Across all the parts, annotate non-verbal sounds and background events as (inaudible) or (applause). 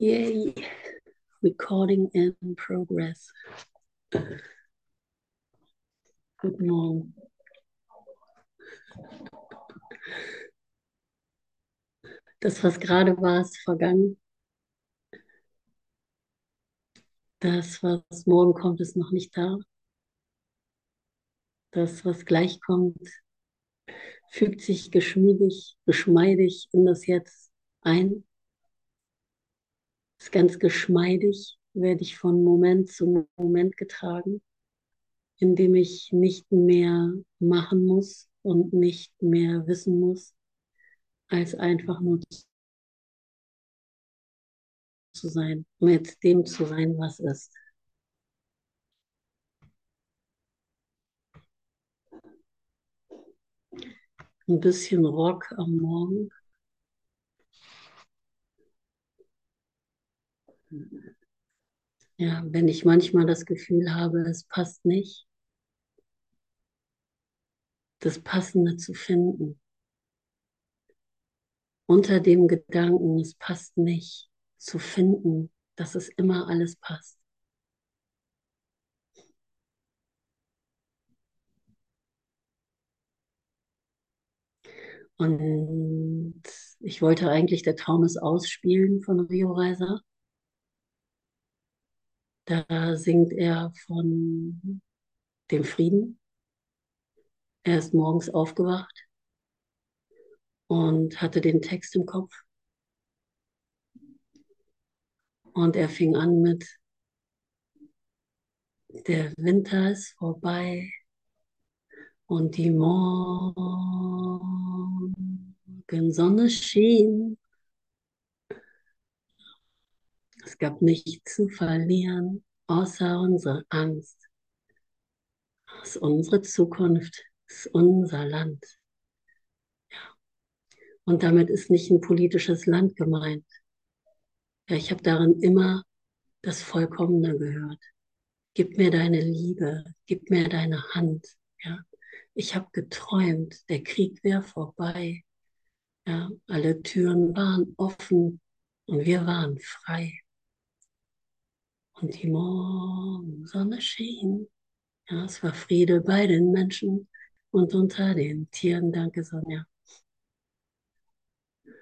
Yay. Recording in progress. Guten Morgen. Das, was gerade war, ist vergangen. Das, was morgen kommt, ist noch nicht da. Das, was gleich kommt, fügt sich geschmiedig, geschmeidig in das Jetzt ein. Ist ganz geschmeidig, werde ich von Moment zu Moment getragen, indem ich nicht mehr machen muss und nicht mehr wissen muss, als einfach nur zu sein, mit dem zu sein, was ist. Ein bisschen Rock am Morgen. Ja, wenn ich manchmal das Gefühl habe, es passt nicht, das Passende zu finden. Unter dem Gedanken, es passt nicht, zu finden, dass es immer alles passt. Und ich wollte eigentlich der Traum ist ausspielen von Rio Reiser. Da singt er von dem Frieden. Er ist morgens aufgewacht und hatte den Text im Kopf. Und er fing an mit, der Winter ist vorbei und die Morgensonne schien. Es gab nichts zu verlieren, außer unsere Angst. Es ist unsere Zukunft, es ist unser Land. Ja. Und damit ist nicht ein politisches Land gemeint. Ja, ich habe darin immer das Vollkommene gehört. Gib mir deine Liebe, gib mir deine Hand. Ja, ich habe geträumt, der Krieg wäre vorbei. Ja, alle Türen waren offen und wir waren frei. Und die Morgensonne schien. Ja, es war Friede bei den Menschen und unter den Tieren. Danke, Sonja.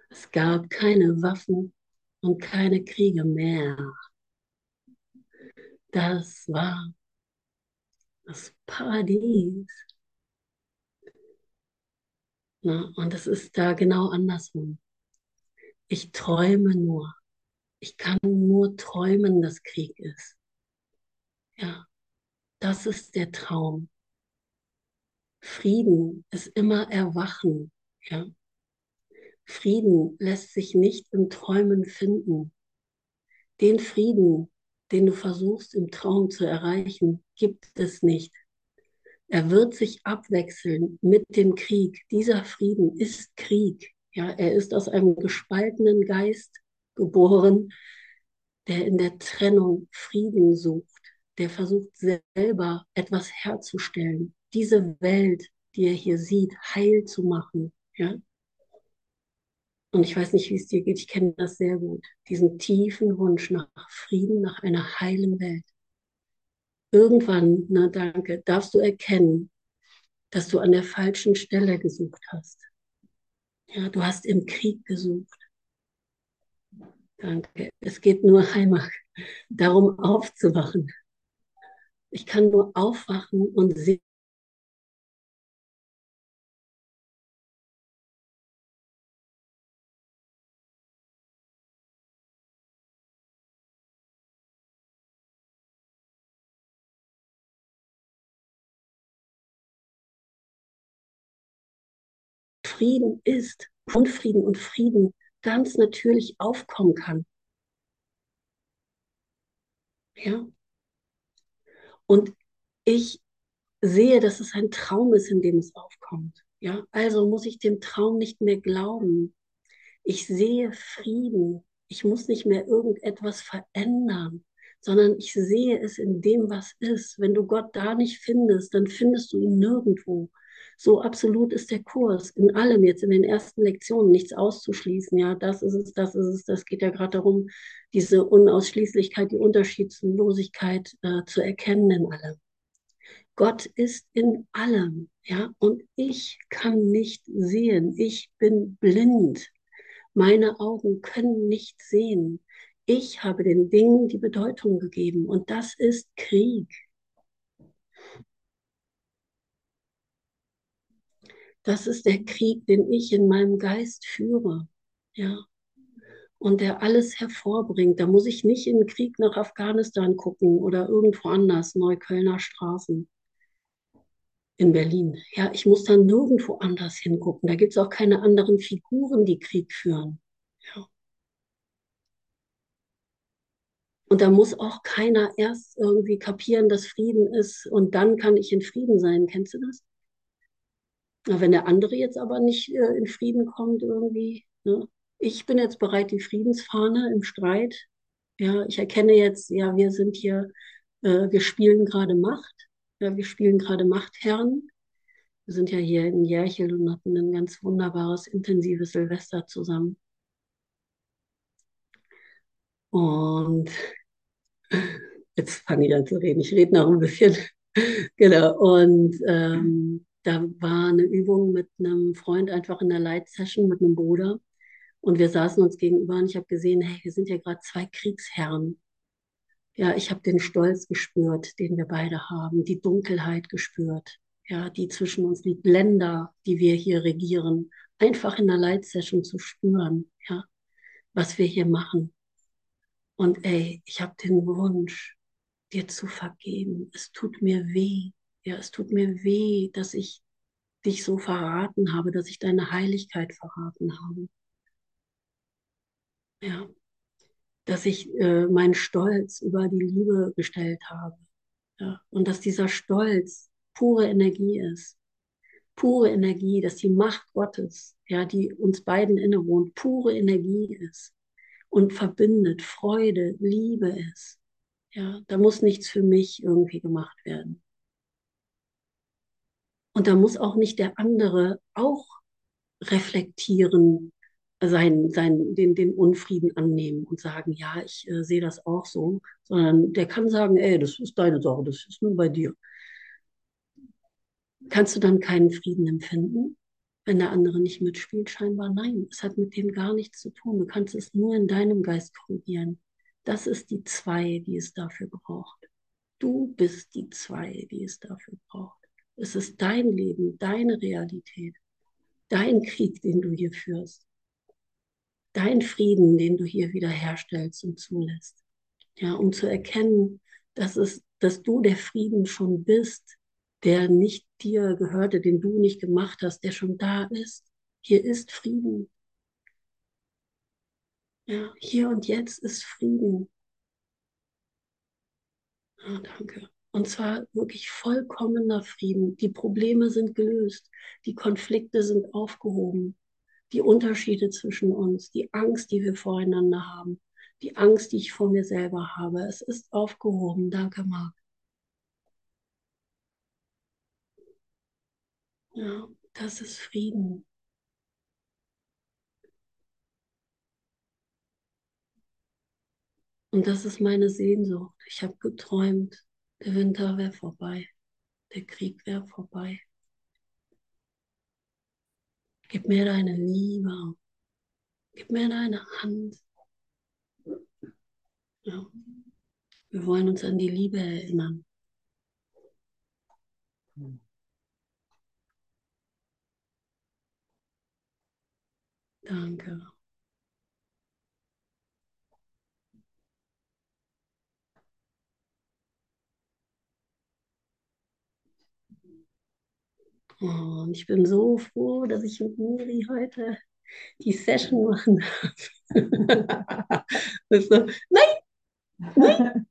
Es gab keine Waffen und keine Kriege mehr. Das war das Paradies. Na, und es ist da genau andersrum. Ich träume nur. Ich kann nur träumen, dass Krieg ist. Ja, das ist der Traum. Frieden ist immer Erwachen. Ja, Frieden lässt sich nicht im Träumen finden. Den Frieden, den du versuchst im Traum zu erreichen, gibt es nicht. Er wird sich abwechseln mit dem Krieg. Dieser Frieden ist Krieg. Ja, er ist aus einem gespaltenen Geist geboren, der in der Trennung Frieden sucht, der versucht selber etwas herzustellen, diese Welt, die er hier sieht, heil zu machen. Ja? Und ich weiß nicht, wie es dir geht, ich kenne das sehr gut, diesen tiefen Wunsch nach Frieden, nach einer heilen Welt. Irgendwann, na danke, darfst du erkennen, dass du an der falschen Stelle gesucht hast. Ja, du hast im Krieg gesucht. Danke. Es geht nur einmal darum, aufzuwachen. Ich kann nur aufwachen und sehen, Frieden ist, Unfrieden und Frieden ganz natürlich aufkommen kann. Ja. Und ich sehe, dass es ein Traum ist, in dem es aufkommt. Ja, also muss ich dem Traum nicht mehr glauben. Ich sehe Frieden. Ich muss nicht mehr irgendetwas verändern, sondern ich sehe es in dem, was ist. Wenn du Gott da nicht findest, dann findest du ihn nirgendwo. So absolut ist der Kurs in allem jetzt in den ersten Lektionen nichts auszuschließen. Ja, das ist es, das ist es. Das geht ja gerade darum, diese Unausschließlichkeit, die Unterschiedslosigkeit äh, zu erkennen in allem. Gott ist in allem, ja, und ich kann nicht sehen. Ich bin blind. Meine Augen können nicht sehen. Ich habe den Dingen die Bedeutung gegeben und das ist Krieg. Das ist der Krieg, den ich in meinem Geist führe. Ja. Und der alles hervorbringt. Da muss ich nicht in den Krieg nach Afghanistan gucken oder irgendwo anders, Neuköllner Straßen in Berlin. Ja, ich muss dann nirgendwo anders hingucken. Da gibt es auch keine anderen Figuren, die Krieg führen. Ja. Und da muss auch keiner erst irgendwie kapieren, dass Frieden ist und dann kann ich in Frieden sein. Kennst du das? Wenn der andere jetzt aber nicht äh, in Frieden kommt irgendwie, ne? Ich bin jetzt bereit, die Friedensfahne im Streit. Ja, ich erkenne jetzt, ja, wir sind hier, äh, wir spielen gerade Macht. Ja, wir spielen gerade Machtherren. Wir sind ja hier in Järchel und hatten ein ganz wunderbares, intensives Silvester zusammen. Und jetzt fange ich an zu reden. Ich rede noch ein bisschen. (laughs) genau. Und ähm, da war eine Übung mit einem Freund einfach in der Light Session mit einem Bruder. Und wir saßen uns gegenüber und ich habe gesehen, hey, wir sind ja gerade zwei Kriegsherren. Ja, ich habe den Stolz gespürt, den wir beide haben, die Dunkelheit gespürt, ja, die zwischen uns liegt, Länder, die wir hier regieren, einfach in der Light Session zu spüren, ja, was wir hier machen. Und ey, ich habe den Wunsch, dir zu vergeben. Es tut mir weh, ja, es tut mir weh, dass ich dich so verraten habe, dass ich deine Heiligkeit verraten habe. Ja, dass ich äh, meinen Stolz über die Liebe gestellt habe. Ja, und dass dieser Stolz pure Energie ist. Pure Energie, dass die Macht Gottes, ja, die uns beiden innewohnt, pure Energie ist und verbindet, Freude, Liebe ist. Ja, da muss nichts für mich irgendwie gemacht werden. Und da muss auch nicht der andere auch reflektieren, sein, sein, den, den Unfrieden annehmen und sagen, ja, ich äh, sehe das auch so, sondern der kann sagen, ey, das ist deine Sache, das ist nur bei dir. Kannst du dann keinen Frieden empfinden, wenn der andere nicht mitspielt? Scheinbar nein, es hat mit dem gar nichts zu tun. Du kannst es nur in deinem Geist korrigieren. Das ist die zwei, die es dafür braucht. Du bist die zwei, die es dafür braucht. Es ist dein Leben, deine Realität, dein Krieg, den du hier führst, dein Frieden, den du hier wiederherstellst und zulässt. Ja, um zu erkennen, dass, es, dass du der Frieden schon bist, der nicht dir gehörte, den du nicht gemacht hast, der schon da ist. Hier ist Frieden. Ja, hier und jetzt ist Frieden. Ah, danke. Und zwar wirklich vollkommener Frieden. Die Probleme sind gelöst, die Konflikte sind aufgehoben, die Unterschiede zwischen uns, die Angst, die wir voreinander haben, die Angst, die ich vor mir selber habe. Es ist aufgehoben. Danke, Marc. Ja, das ist Frieden. Und das ist meine Sehnsucht. Ich habe geträumt, der Winter wäre vorbei. Der Krieg wäre vorbei. Gib mir deine Liebe. Gib mir deine Hand. Ja. Wir wollen uns an die Liebe erinnern. Danke. Oh, und ich bin so froh, dass ich mit Miri heute die Session machen darf. (laughs) so, nein! Nein!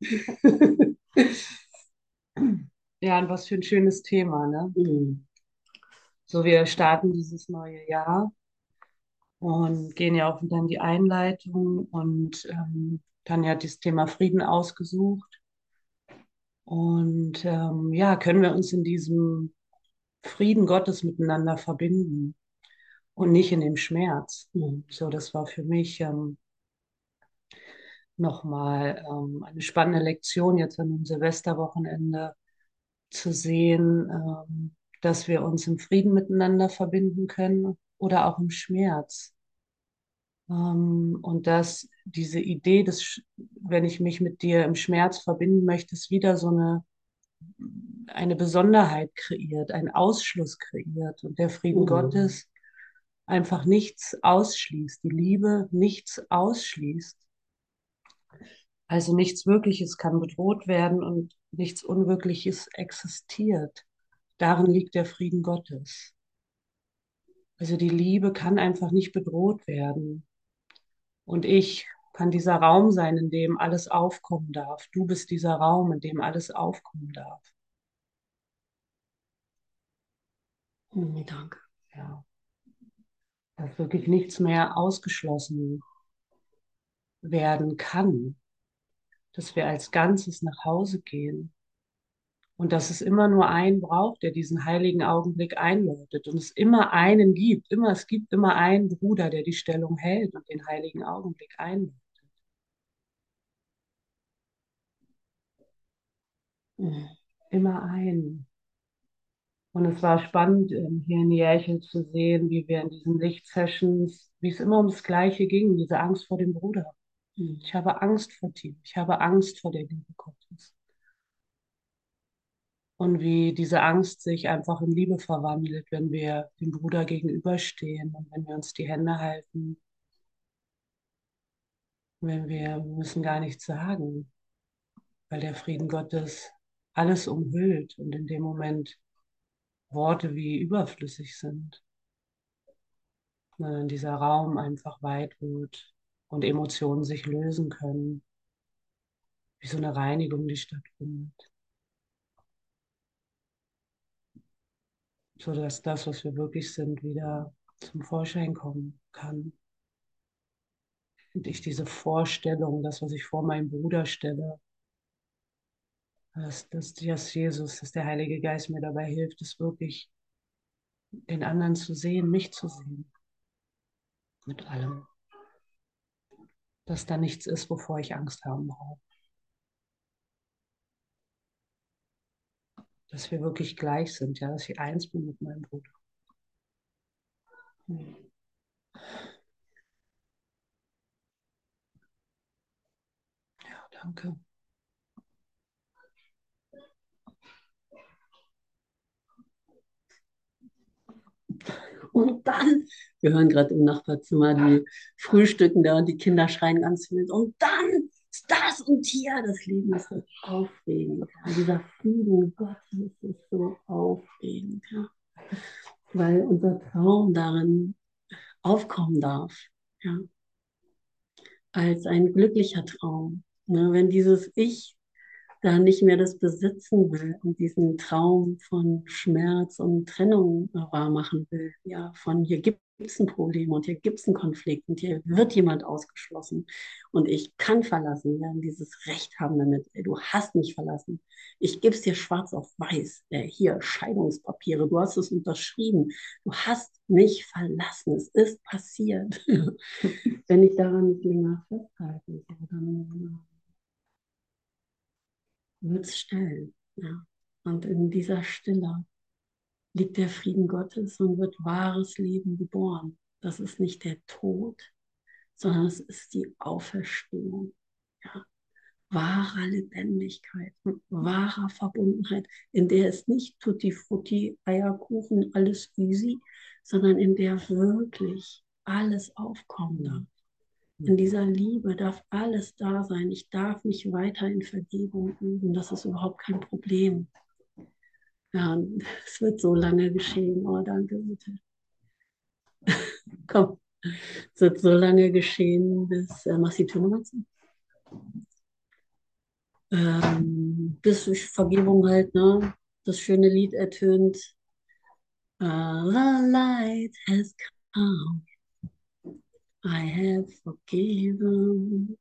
(laughs) ja, und was für ein schönes Thema, ne? Mhm. So, wir starten dieses neue Jahr und gehen ja auch wieder in die Einleitung und ähm, dann hat das Thema Frieden ausgesucht. Und ähm, ja, können wir uns in diesem Frieden Gottes miteinander verbinden und nicht in dem Schmerz. So, das war für mich ähm, nochmal ähm, eine spannende Lektion jetzt an dem Silvesterwochenende zu sehen, ähm, dass wir uns im Frieden miteinander verbinden können oder auch im Schmerz. Ähm, und dass diese Idee, dass, wenn ich mich mit dir im Schmerz verbinden möchte, es wieder so eine, eine Besonderheit kreiert, einen Ausschluss kreiert und der Frieden mhm. Gottes einfach nichts ausschließt, die Liebe nichts ausschließt. Also nichts Wirkliches kann bedroht werden und nichts Unwirkliches existiert. Darin liegt der Frieden Gottes. Also die Liebe kann einfach nicht bedroht werden. Und ich kann dieser Raum sein, in dem alles aufkommen darf. Du bist dieser Raum, in dem alles aufkommen darf. Hm, danke. Ja. Dass wirklich nichts mehr ausgeschlossen werden kann. Dass wir als Ganzes nach Hause gehen. Und dass es immer nur einen braucht, der diesen heiligen Augenblick einläutet. Und es immer einen gibt. Immer, es gibt immer einen Bruder, der die Stellung hält und den heiligen Augenblick einläutet. Immer einen. Und es war spannend, ähm, hier in Järchel zu sehen, wie wir in diesen Lichtsessions, wie es immer ums Gleiche ging, diese Angst vor dem Bruder. Ich habe Angst vor dir. Ich habe Angst vor der Liebe Gottes und wie diese Angst sich einfach in Liebe verwandelt, wenn wir dem Bruder gegenüberstehen und wenn wir uns die Hände halten, wenn wir müssen gar nichts sagen, weil der Frieden Gottes alles umhüllt und in dem Moment Worte wie überflüssig sind. Sondern dieser Raum einfach weit wird und Emotionen sich lösen können, wie so eine Reinigung, die stattfindet. sodass das, was wir wirklich sind, wieder zum Vorschein kommen kann. Und ich diese Vorstellung, das, was ich vor meinem Bruder stelle, dass, dass, dass Jesus, dass der Heilige Geist mir dabei hilft, es wirklich den anderen zu sehen, mich zu sehen. Mit allem. Dass da nichts ist, wovor ich Angst haben brauche. dass wir wirklich gleich sind, ja, dass ich eins bin mit meinem Bruder. Hm. Ja, danke. Und dann, wir hören gerade im Nachbarzimmer die Frühstücken da und die Kinder schreien ganz wild. Und dann ist das und hier, das Leben ist so aufregend. Ja. Dieser Frieden Gottes ist so aufregend. Ja. Weil unser Traum darin aufkommen darf. Ja. Als ein glücklicher Traum. Ne, wenn dieses Ich da nicht mehr das besitzen will und diesen Traum von Schmerz und Trennung wahrmachen will, ja, von hier gibt es ein Problem und hier gibt es einen Konflikt und hier wird jemand ausgeschlossen. Und ich kann verlassen, ja, dieses Recht haben damit, du hast mich verlassen. Ich gebe es dir schwarz auf weiß, ja, hier Scheidungspapiere, du hast es unterschrieben, du hast mich verlassen, es ist passiert. (laughs) Wenn ich daran nicht länger festhalte, dann wird es still. Ja. Und in dieser Stille liegt der Frieden Gottes und wird wahres Leben geboren. Das ist nicht der Tod, sondern es ist die Auferstehung. Ja. Wahrer Lebendigkeit, wahrer Verbundenheit, in der es nicht Tutti Frutti, Eierkuchen, alles easy, sondern in der wirklich alles aufkommen darf. In dieser Liebe darf alles da sein. Ich darf mich weiter in Vergebung üben. Das ist überhaupt kein Problem. Ja, (laughs) es wird so lange geschehen. Oh, danke bitte. (laughs) Komm, es wird so lange geschehen, bis, äh, machst die Tür nochmal zu? Ähm, bis durch Vergebung halt, ne, das schöne Lied ertönt. Uh, the light has come. I have forgiven.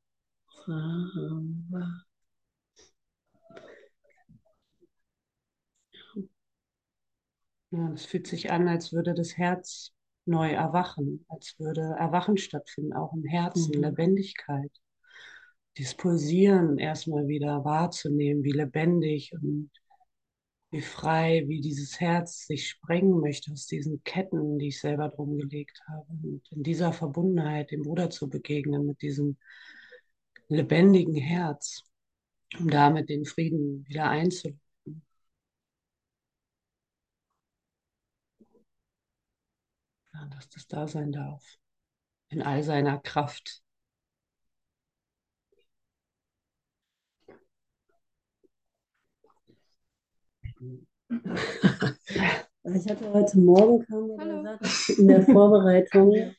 Ja, es fühlt sich an, als würde das Herz neu erwachen, als würde Erwachen stattfinden, auch im Herzen, mhm. Lebendigkeit. Dieses Pulsieren erstmal wieder wahrzunehmen, wie lebendig und wie frei, wie dieses Herz sich sprengen möchte aus diesen Ketten, die ich selber drum gelegt habe. Und in dieser Verbundenheit dem Bruder zu begegnen, mit diesem lebendigen Herz, um damit den Frieden wieder einzulösen. Dass das da sein darf, in all seiner Kraft. Ich hatte heute Morgen kam mir der Satz in der Vorbereitung.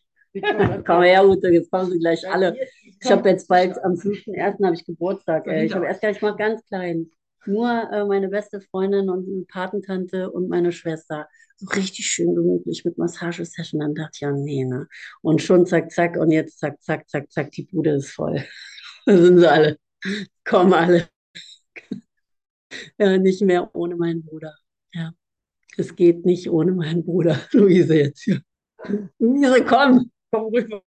Komm her, Ute, jetzt kommen sie gleich alle. Ich habe jetzt bald am 5.1. habe ich Geburtstag. Ey. Ich habe erst gleich mal ganz klein. Nur äh, meine beste Freundin und eine Patentante und meine Schwester. So richtig schön gemütlich mit Massagesession. Dann dachte ich, ja, nee, ne? Und schon zack, zack und jetzt zack, zack, zack, zack, die Bude ist voll. (laughs) da sind sie alle. Kommen alle. Ja, (laughs) nicht mehr ohne meinen Bruder. Ja. Es geht nicht ohne meinen Bruder. (laughs) Luise jetzt hier. Luise, komm, komm rüber.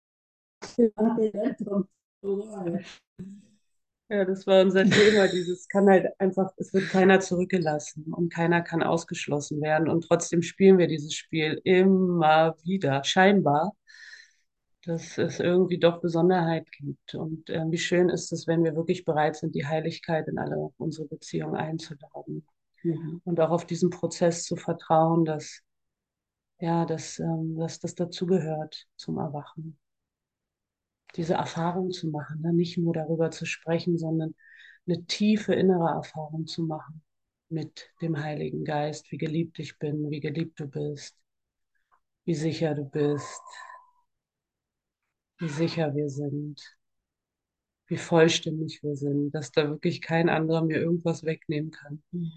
Ja, das war unser Thema. Dieses kann halt einfach, es wird keiner zurückgelassen und keiner kann ausgeschlossen werden. Und trotzdem spielen wir dieses Spiel immer wieder, scheinbar, dass es irgendwie doch Besonderheit gibt. Und äh, wie schön ist es, wenn wir wirklich bereit sind, die Heiligkeit in alle unsere Beziehungen einzuladen. Mhm. Und auch auf diesen Prozess zu vertrauen, dass, ja, dass, ähm, dass das dazugehört zum Erwachen. Diese Erfahrung zu machen, ne? nicht nur darüber zu sprechen, sondern eine tiefe innere Erfahrung zu machen mit dem Heiligen Geist, wie geliebt ich bin, wie geliebt du bist, wie sicher du bist, wie sicher wir sind, wie vollständig wir sind, dass da wirklich kein anderer mir irgendwas wegnehmen kann. Mhm,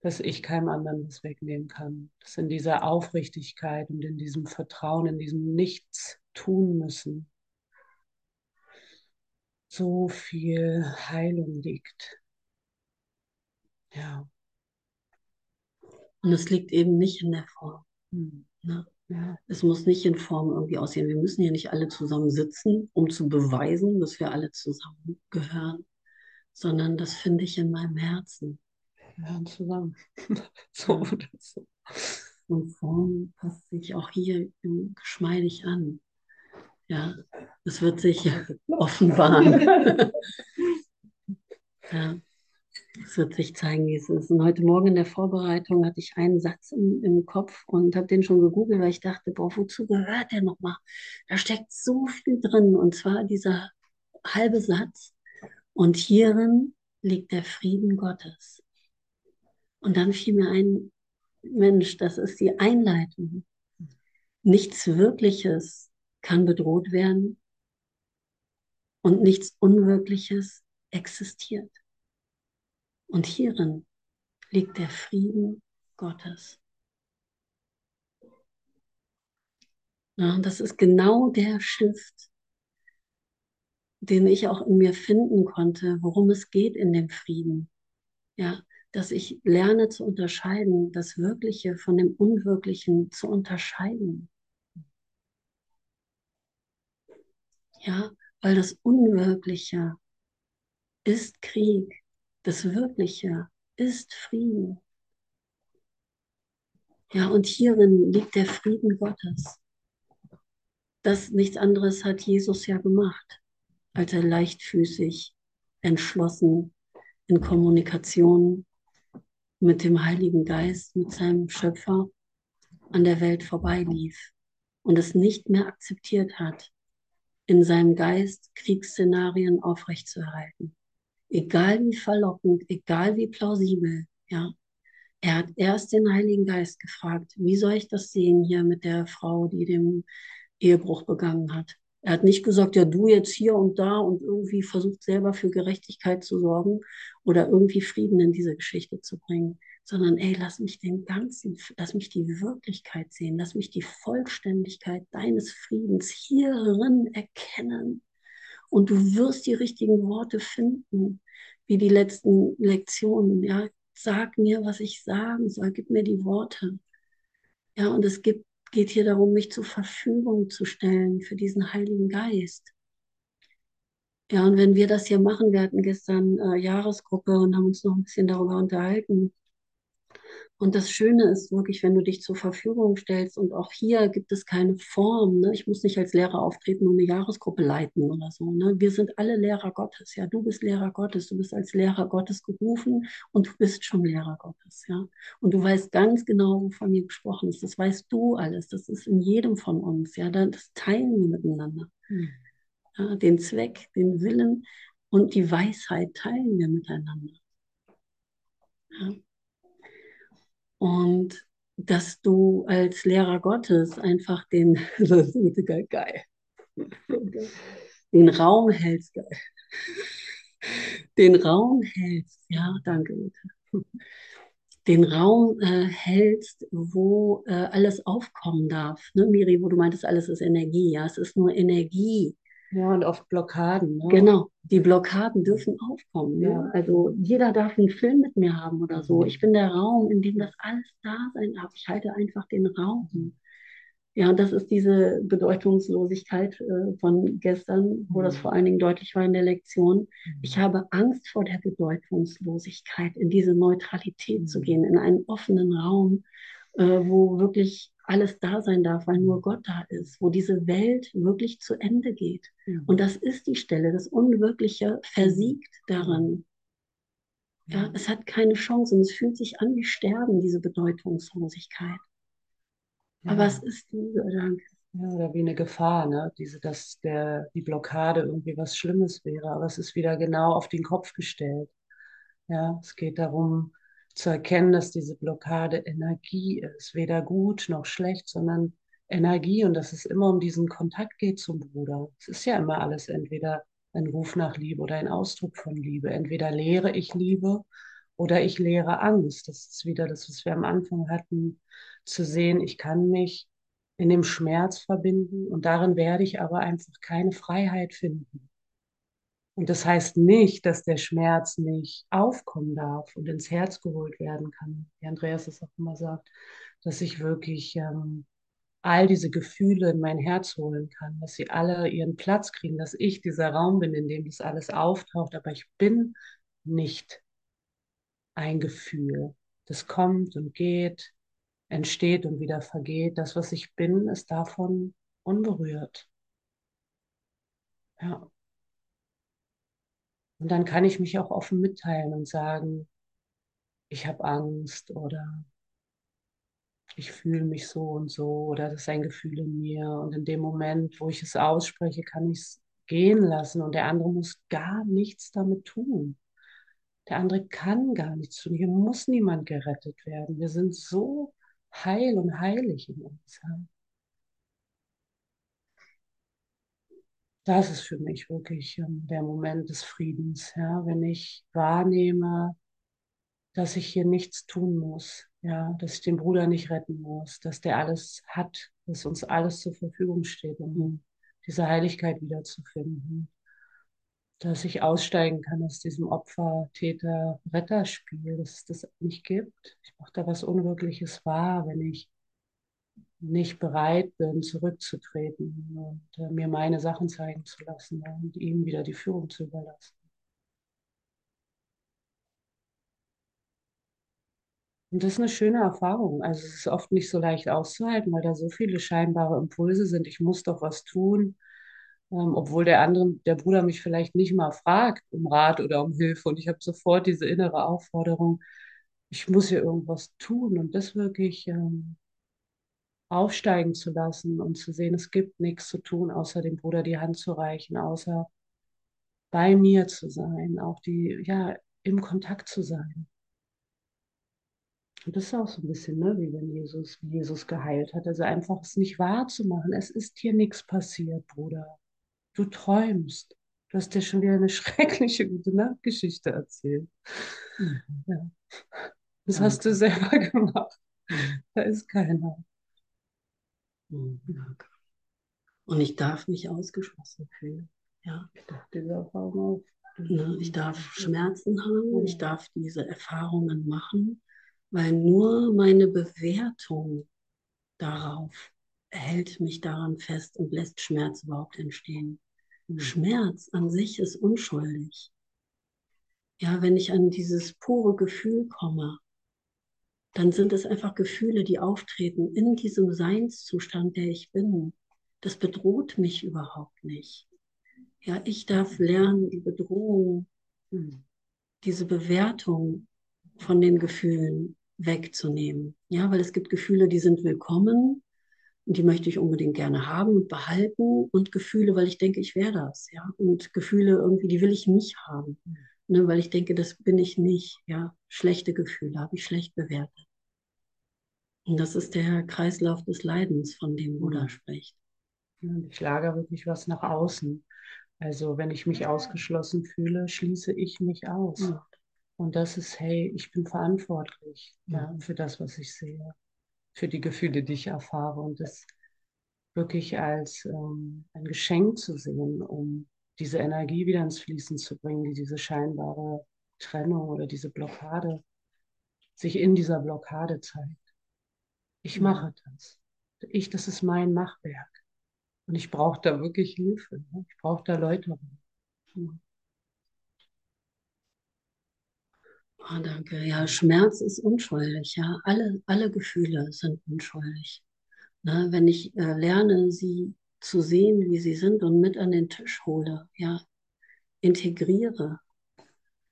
dass ich keinem anderen was wegnehmen kann. Dass in dieser Aufrichtigkeit und in diesem Vertrauen, in diesem Nichts tun müssen, so viel Heilung liegt. Ja. Und es liegt eben nicht in der Form. Hm. Ne? Ja. Es muss nicht in Form irgendwie aussehen. Wir müssen hier nicht alle zusammen sitzen, um zu beweisen, dass wir alle zusammen gehören, sondern das finde ich in meinem Herzen. Wir gehören zusammen. (laughs) so oder so. Und Form passt sich auch hier geschmeidig an. Ja, es wird sich (laughs) offenbaren. (laughs) ja. Es wird sich zeigen, wie es ist. Und heute Morgen in der Vorbereitung hatte ich einen Satz im, im Kopf und habe den schon gegoogelt, weil ich dachte, boah, wozu gehört der nochmal? Da steckt so viel drin. Und zwar dieser halbe Satz. Und hierin liegt der Frieden Gottes. Und dann fiel mir ein, Mensch, das ist die Einleitung. Nichts Wirkliches kann bedroht werden und nichts Unwirkliches existiert. Und hierin liegt der Frieden Gottes. Ja, und das ist genau der Shift, den ich auch in mir finden konnte, worum es geht in dem Frieden. Ja, dass ich lerne zu unterscheiden, das Wirkliche von dem Unwirklichen zu unterscheiden. Ja, weil das Unwirkliche ist Krieg. Das Wirkliche ist Frieden. Ja, und hierin liegt der Frieden Gottes. Das nichts anderes hat Jesus ja gemacht, als er leichtfüßig, entschlossen, in Kommunikation mit dem Heiligen Geist, mit seinem Schöpfer an der Welt vorbeilief und es nicht mehr akzeptiert hat, in seinem Geist Kriegsszenarien aufrechtzuerhalten egal wie verlockend, egal wie plausibel, ja. Er hat erst den Heiligen Geist gefragt, wie soll ich das sehen hier mit der Frau, die den Ehebruch begangen hat. Er hat nicht gesagt, ja, du jetzt hier und da und irgendwie versucht selber für Gerechtigkeit zu sorgen oder irgendwie Frieden in diese Geschichte zu bringen, sondern ey, lass mich den ganzen, lass mich die Wirklichkeit sehen, lass mich die Vollständigkeit deines Friedens hierin erkennen und du wirst die richtigen Worte finden, wie die letzten Lektionen. Ja, sag mir, was ich sagen soll, gib mir die Worte. Ja, und es gibt, geht hier darum, mich zur Verfügung zu stellen für diesen Heiligen Geist. Ja, und wenn wir das hier machen, wir hatten gestern äh, Jahresgruppe und haben uns noch ein bisschen darüber unterhalten, und das Schöne ist wirklich, wenn du dich zur Verfügung stellst und auch hier gibt es keine Form. Ne? Ich muss nicht als Lehrer auftreten und eine Jahresgruppe leiten oder so. Ne? Wir sind alle Lehrer Gottes. Ja, du bist Lehrer Gottes. Du bist als Lehrer Gottes gerufen und du bist schon Lehrer Gottes. Ja, und du weißt ganz genau, wovon hier gesprochen ist. Das weißt du alles. Das ist in jedem von uns. Ja, das teilen wir miteinander. Hm. Ja, den Zweck, den Willen und die Weisheit teilen wir miteinander. Ja. Und dass du als Lehrer Gottes einfach den, (laughs) das ist geil, geil, den Raum hältst, geil. den Raum hältst, ja, danke, den Raum äh, hältst, wo äh, alles aufkommen darf. Ne, Miri, wo du meintest, alles ist Energie, ja, es ist nur Energie. Ja, und oft Blockaden. Ne? Genau, die Blockaden dürfen aufkommen. Ne? Ja. Also jeder darf einen Film mit mir haben oder so. Ich bin der Raum, in dem das alles da sein darf. Ich halte einfach den Raum. Ja, und das ist diese Bedeutungslosigkeit äh, von gestern, wo das mhm. vor allen Dingen deutlich war in der Lektion. Ich mhm. habe Angst vor der Bedeutungslosigkeit, in diese Neutralität zu mhm. gehen, in einen offenen Raum, äh, wo wirklich alles da sein darf, weil nur Gott da ist, wo diese Welt wirklich zu Ende geht. Mhm. Und das ist die Stelle, das Unwirkliche versiegt daran. Ja, es hat keine Chance und es fühlt sich an wie Sterben, diese Bedeutungslosigkeit. Ja. Aber es ist Liebe, danke. Ja, oder wie eine Gefahr, ne? Diese, dass der, die Blockade irgendwie was Schlimmes wäre. Aber es ist wieder genau auf den Kopf gestellt. Ja, es geht darum, zu erkennen, dass diese Blockade Energie ist, weder gut noch schlecht, sondern Energie und dass es immer um diesen Kontakt geht zum Bruder. Es ist ja immer alles entweder ein Ruf nach Liebe oder ein Ausdruck von Liebe. Entweder lehre ich Liebe oder ich lehre Angst. Das ist wieder das, was wir am Anfang hatten, zu sehen, ich kann mich in dem Schmerz verbinden und darin werde ich aber einfach keine Freiheit finden. Und das heißt nicht, dass der Schmerz nicht aufkommen darf und ins Herz geholt werden kann, wie Andreas es auch immer sagt, dass ich wirklich ähm, all diese Gefühle in mein Herz holen kann, dass sie alle ihren Platz kriegen, dass ich dieser Raum bin, in dem das alles auftaucht, aber ich bin nicht ein Gefühl. Das kommt und geht, entsteht und wieder vergeht. Das, was ich bin, ist davon unberührt. Ja. Und dann kann ich mich auch offen mitteilen und sagen, ich habe Angst oder ich fühle mich so und so oder das ist ein Gefühl in mir. Und in dem Moment, wo ich es ausspreche, kann ich es gehen lassen und der andere muss gar nichts damit tun. Der andere kann gar nichts tun. Hier muss niemand gerettet werden. Wir sind so heil und heilig in uns das ist für mich wirklich ähm, der Moment des Friedens, ja, wenn ich wahrnehme, dass ich hier nichts tun muss, ja, dass ich den Bruder nicht retten muss, dass der alles hat, dass uns alles zur Verfügung steht, um diese Heiligkeit wiederzufinden. Dass ich aussteigen kann aus diesem Opfer-Täter-Retter-Spiel, dass es das nicht gibt. Ich mache da was Unwirkliches wahr, wenn ich nicht bereit bin, zurückzutreten und äh, mir meine Sachen zeigen zu lassen und ihm wieder die Führung zu überlassen. Und das ist eine schöne Erfahrung. Also es ist oft nicht so leicht auszuhalten, weil da so viele scheinbare Impulse sind. Ich muss doch was tun, ähm, obwohl der andere, der Bruder mich vielleicht nicht mal fragt um Rat oder um Hilfe. Und ich habe sofort diese innere Aufforderung, ich muss hier irgendwas tun und das wirklich ähm, aufsteigen zu lassen und zu sehen, es gibt nichts zu tun, außer dem Bruder die Hand zu reichen, außer bei mir zu sein, auch die, ja, im Kontakt zu sein. Und das ist auch so ein bisschen, ne, wie wenn Jesus, wie Jesus geheilt hat. Also einfach es nicht wahrzumachen. Es ist hier nichts passiert, Bruder. Du träumst. Du hast dir schon wieder eine (laughs) schreckliche gute Nachtgeschichte erzählt. Mhm. Ja. Das Danke. hast du selber (laughs) gemacht. Mhm. Da ist keiner. Und ich darf mich ausgeschlossen fühlen. Ja, ich darf diese Erfahrung auf. Ne? Ich darf Schmerzen haben, ich darf diese Erfahrungen machen, weil nur meine Bewertung darauf hält mich daran fest und lässt Schmerz überhaupt entstehen. Mhm. Schmerz an sich ist unschuldig. Ja, wenn ich an dieses pure Gefühl komme, dann sind es einfach Gefühle, die auftreten in diesem Seinszustand, der ich bin. Das bedroht mich überhaupt nicht. Ja, ich darf lernen, die Bedrohung, hm, diese Bewertung von den Gefühlen wegzunehmen. Ja, weil es gibt Gefühle, die sind willkommen und die möchte ich unbedingt gerne haben und behalten und Gefühle, weil ich denke, ich wäre das. Ja, und Gefühle irgendwie, die will ich nicht haben, ne, weil ich denke, das bin ich nicht. Ja, schlechte Gefühle habe ich schlecht bewertet. Und das ist der Kreislauf des Leidens, von dem Buddha spricht. Ich lagere wirklich was nach außen. Also wenn ich mich ausgeschlossen fühle, schließe ich mich aus. Ja. Und das ist, hey, ich bin verantwortlich ja, für das, was ich sehe, für die Gefühle, die ich erfahre. Und das wirklich als ähm, ein Geschenk zu sehen, um diese Energie wieder ins Fließen zu bringen, die diese scheinbare Trennung oder diese Blockade sich in dieser Blockade zeigt. Ich mache das. Ich, das ist mein Machwerk. Und ich brauche da wirklich Hilfe. Ne? Ich brauche da Leute. Oh, danke. Ja, Schmerz ist unschuldig. Ja, alle, alle Gefühle sind unschuldig. Ne? Wenn ich äh, lerne, sie zu sehen, wie sie sind und mit an den Tisch hole, ja, integriere,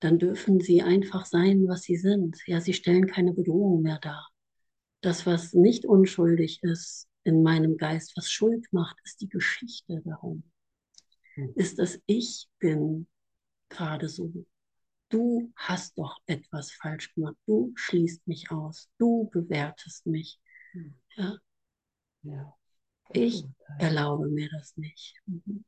dann dürfen sie einfach sein, was sie sind. Ja, sie stellen keine Bedrohung mehr dar. Das, was nicht unschuldig ist, in meinem Geist, was Schuld macht, ist die Geschichte darum. Hm. Ist dass Ich bin gerade so. Du hast doch etwas falsch gemacht. Du schließt mich aus. Du bewertest mich. Hm. Ja. ja. Ich erlaube mir das nicht. Mhm.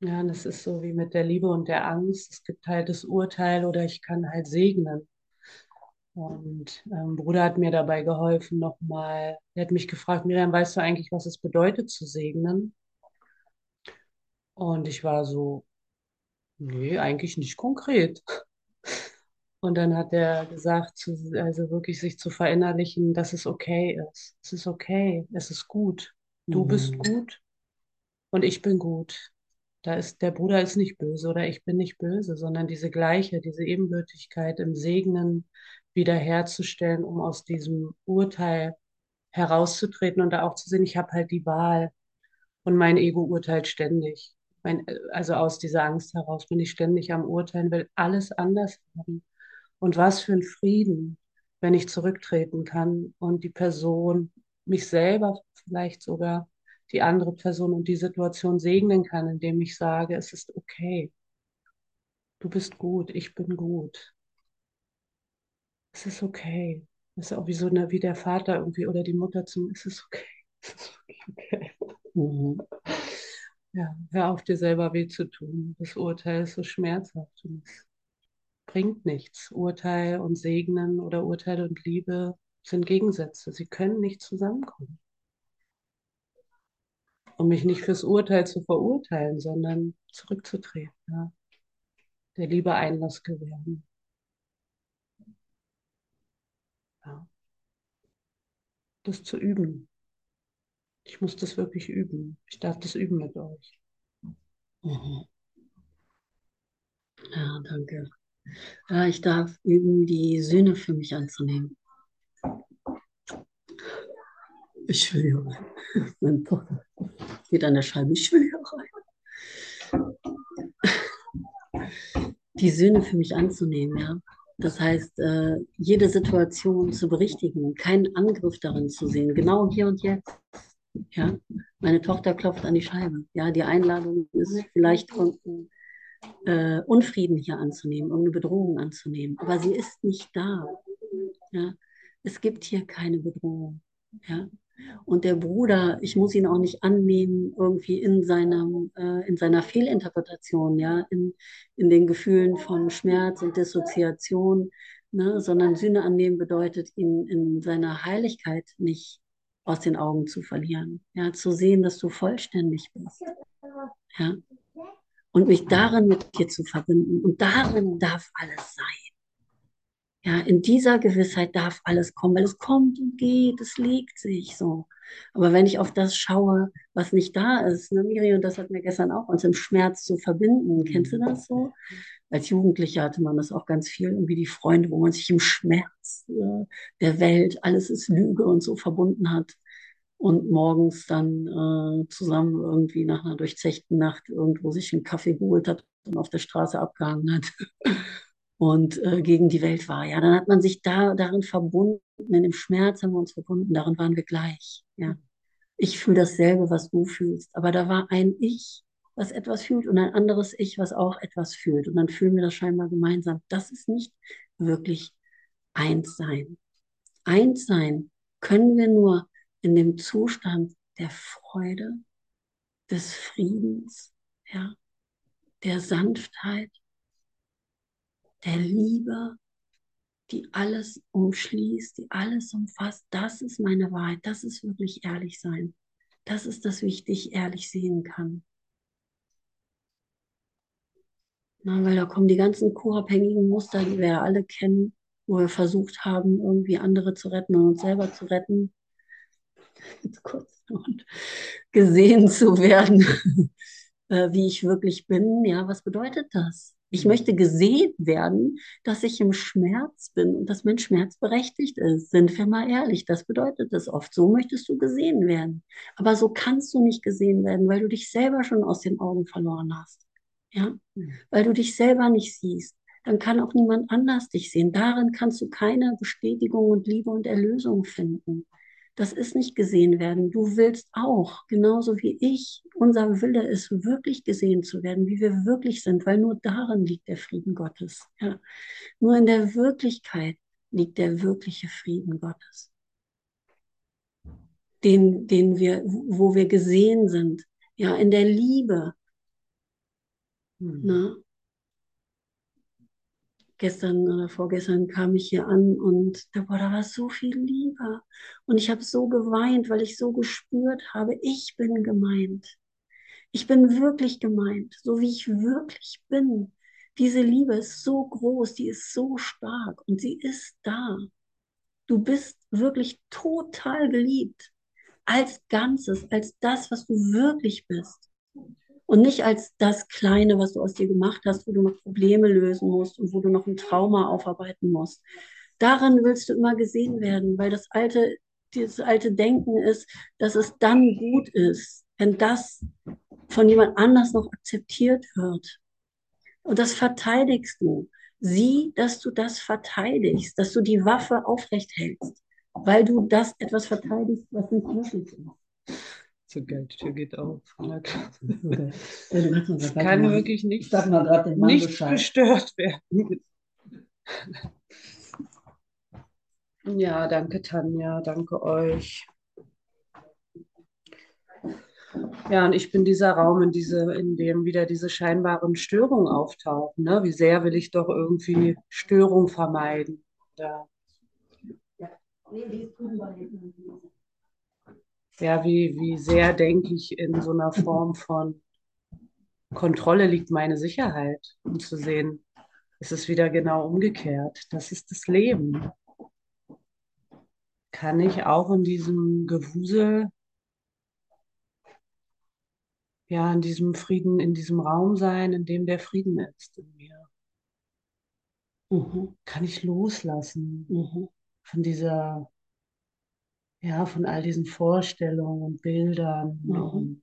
Ja, das ist so wie mit der Liebe und der Angst. Es gibt halt das Urteil oder ich kann halt segnen. Und ähm, Bruder hat mir dabei geholfen nochmal. Er hat mich gefragt, Miriam, weißt du eigentlich, was es bedeutet zu segnen? Und ich war so, nee, eigentlich nicht konkret. (laughs) Und dann hat er gesagt, also wirklich sich zu verinnerlichen, dass es okay ist. Es ist okay, es ist gut. Du mhm. bist gut und ich bin gut. Da ist der Bruder ist nicht böse oder ich bin nicht böse, sondern diese gleiche, diese Ebenbürtigkeit im Segnen, wiederherzustellen, um aus diesem Urteil herauszutreten und da auch zu sehen, ich habe halt die Wahl und mein Ego urteilt ständig. Mein, also aus dieser Angst heraus bin ich ständig am Urteilen, will alles anders haben. Und was für ein Frieden, wenn ich zurücktreten kann und die Person, mich selber vielleicht sogar, die andere Person und die Situation segnen kann, indem ich sage, es ist okay. Du bist gut, ich bin gut es ist okay. Es ist auch wie so eine, wie der Vater irgendwie oder die Mutter zum, es ist okay. (laughs) Es ist okay. Mhm. Ja, hör auf dir selber weh zu tun. Das Urteil ist so schmerzhaft und es bringt nichts. Urteil und Segnen oder Urteil und Liebe sind Gegensätze. Sie können nicht zusammenkommen. Um mich nicht fürs Urteil zu verurteilen, sondern zurückzutreten. Ja. Der Liebe Einlass gewähren. Ja. Das zu üben. Ich muss das wirklich üben. Ich darf das üben mit euch. Mhm. Ja, danke. Ja, ich darf üben, die Sühne für mich anzunehmen. Ich schwöre. Meine Tochter geht an der Scheibe. Ich will hier rein. Die Sühne für mich anzunehmen, ja. Das heißt, äh, jede Situation zu berichtigen, keinen Angriff darin zu sehen, genau hier und jetzt. Ja, meine Tochter klopft an die Scheibe. Ja, die Einladung ist vielleicht äh, Unfrieden hier anzunehmen, irgendeine Bedrohung anzunehmen, aber sie ist nicht da. Ja, es gibt hier keine Bedrohung. Ja, und der Bruder, ich muss ihn auch nicht annehmen, irgendwie in, seinem, äh, in seiner Fehlinterpretation, ja, in, in den Gefühlen von Schmerz und Dissoziation, ne, sondern Sühne annehmen bedeutet, ihn in seiner Heiligkeit nicht aus den Augen zu verlieren. Ja, zu sehen, dass du vollständig bist. Ja. Und mich darin mit dir zu verbinden. Und darin darf alles sein. Ja, in dieser Gewissheit darf alles kommen, weil es kommt und geht, es legt sich so. Aber wenn ich auf das schaue, was nicht da ist, ne, Miri, und das hat mir gestern auch, uns im Schmerz zu verbinden, kennst du das so? Als Jugendlicher hatte man das auch ganz viel, irgendwie die Freunde, wo man sich im Schmerz äh, der Welt, alles ist Lüge und so verbunden hat und morgens dann äh, zusammen irgendwie nach einer durchzechten Nacht irgendwo sich einen Kaffee geholt hat und auf der Straße abgehangen hat und äh, gegen die Welt war. Ja, dann hat man sich da darin verbunden, in dem Schmerz haben wir uns verbunden, darin waren wir gleich. Ja, ich fühle dasselbe, was du fühlst, aber da war ein Ich, was etwas fühlt und ein anderes Ich, was auch etwas fühlt und dann fühlen wir das scheinbar gemeinsam. Das ist nicht wirklich eins sein. Eins sein können wir nur in dem Zustand der Freude, des Friedens, ja, der Sanftheit, der Liebe, die alles umschließt, die alles umfasst. Das ist meine Wahrheit. Das ist wirklich ehrlich sein. Das ist das, wie ich dich ehrlich sehen kann. Na, weil da kommen die ganzen co-abhängigen Muster, die wir ja alle kennen, wo wir versucht haben, irgendwie andere zu retten und uns selber zu retten. kurz und gesehen zu werden, (laughs) äh, wie ich wirklich bin. Ja, was bedeutet das? Ich mhm. möchte gesehen werden, dass ich im Schmerz bin und dass mein Schmerz berechtigt ist. Sind wir mal ehrlich, das bedeutet es oft. So möchtest du gesehen werden. Aber so kannst du nicht gesehen werden, weil du dich selber schon aus den Augen verloren hast. Ja, mhm. weil du dich selber nicht siehst. Dann kann auch niemand anders dich sehen. Darin kannst du keine Bestätigung und Liebe und Erlösung finden. Das ist nicht gesehen werden. Du willst auch, genauso wie ich. Unser Wille ist, wirklich gesehen zu werden, wie wir wirklich sind, weil nur darin liegt der Frieden Gottes. Ja. Nur in der Wirklichkeit liegt der wirkliche Frieden Gottes. Den, den wir, wo wir gesehen sind. Ja, in der Liebe. Hm. Na? Gestern oder vorgestern kam ich hier an und da, boah, da war so viel Liebe. Und ich habe so geweint, weil ich so gespürt habe, ich bin gemeint. Ich bin wirklich gemeint, so wie ich wirklich bin. Diese Liebe ist so groß, die ist so stark und sie ist da. Du bist wirklich total geliebt. Als Ganzes, als das, was du wirklich bist und nicht als das Kleine, was du aus dir gemacht hast, wo du noch Probleme lösen musst und wo du noch ein Trauma aufarbeiten musst. Daran willst du immer gesehen werden, weil das alte, dieses alte Denken ist, dass es dann gut ist, wenn das von jemand anders noch akzeptiert wird. Und das verteidigst du. Sieh, dass du das verteidigst, dass du die Waffe aufrecht hältst, weil du das etwas verteidigst, was nicht wirklich ist. Zur Geldtür geht auf. Na klar. Das kann wirklich nicht, nicht gestört werden. (laughs) Ja, danke Tanja, danke euch. Ja, und ich bin dieser Raum, in, diese, in dem wieder diese scheinbaren Störungen auftauchen. Ne? Wie sehr will ich doch irgendwie Störung vermeiden? Ja. ja. Nee, ja, wie, wie sehr denke ich in so einer Form von Kontrolle liegt meine Sicherheit, um zu sehen, es ist wieder genau umgekehrt. Das ist das Leben. Kann ich auch in diesem Gewusel, ja, in diesem Frieden, in diesem Raum sein, in dem der Frieden ist in mir? Mhm. Kann ich loslassen mhm. von dieser ja, von all diesen Vorstellungen und Bildern mhm. und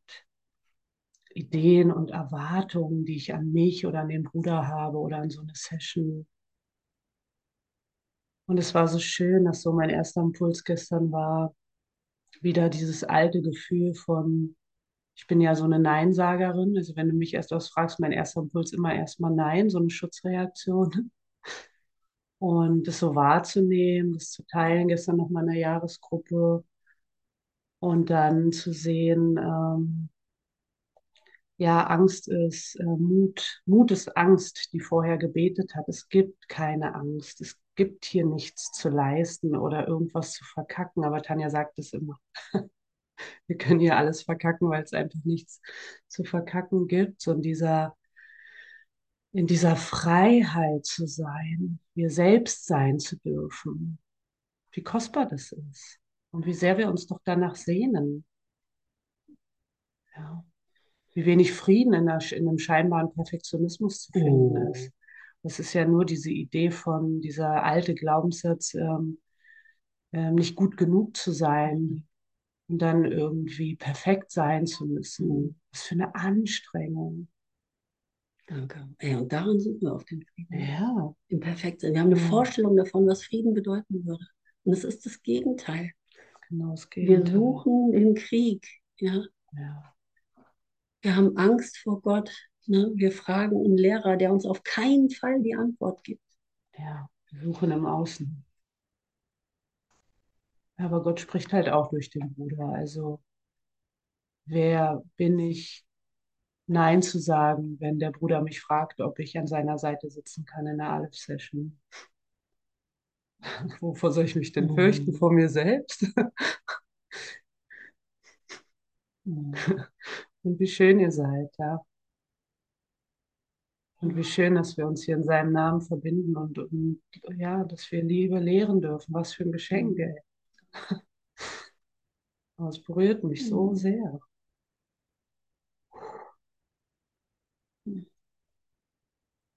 Ideen und Erwartungen, die ich an mich oder an den Bruder habe oder an so eine Session. Und es war so schön, dass so mein erster Impuls gestern war, wieder dieses alte Gefühl von, ich bin ja so eine Neinsagerin. Also wenn du mich erst was fragst, mein erster Impuls immer erstmal Nein, so eine Schutzreaktion und das so wahrzunehmen, das zu teilen, gestern noch mal in der Jahresgruppe und dann zu sehen, ähm, ja, Angst ist äh, Mut, Mut ist Angst, die vorher gebetet hat. Es gibt keine Angst. Es gibt hier nichts zu leisten oder irgendwas zu verkacken. Aber Tanja sagt es immer. (laughs) Wir können hier alles verkacken, weil es einfach nichts zu verkacken gibt. Und dieser, in dieser Freiheit zu sein, wir selbst sein zu dürfen, wie kostbar das ist und wie sehr wir uns doch danach sehnen. Ja. Wie wenig Frieden in, der, in einem scheinbaren Perfektionismus zu finden oh. ist. Das ist ja nur diese Idee von dieser alte Glaubenssatz, ähm, äh, nicht gut genug zu sein und dann irgendwie perfekt sein zu müssen. Was für eine Anstrengung. Danke. Ja, und daran suchen wir auf den Frieden. Ja. Im Perfektsein. Wir haben eine ja. Vorstellung davon, was Frieden bedeuten würde. Und es ist das Gegenteil. Genau das Gegenteil. Wir suchen den Krieg. Ja. ja. Wir haben Angst vor Gott. Ne? Wir fragen einen Lehrer, der uns auf keinen Fall die Antwort gibt. Ja, wir suchen im Außen. Aber Gott spricht halt auch durch den Bruder. Also wer bin ich, Nein zu sagen, wenn der Bruder mich fragt, ob ich an seiner Seite sitzen kann in der Aleph-Session? (laughs) Wovor soll ich mich denn fürchten? Vor mir selbst? Und wie schön ihr seid, ja. Und wie schön, dass wir uns hier in seinem Namen verbinden und, und ja, dass wir Liebe lehren dürfen. Was für ein Geschenk, ey. (laughs) Aber es berührt mich so mhm. sehr.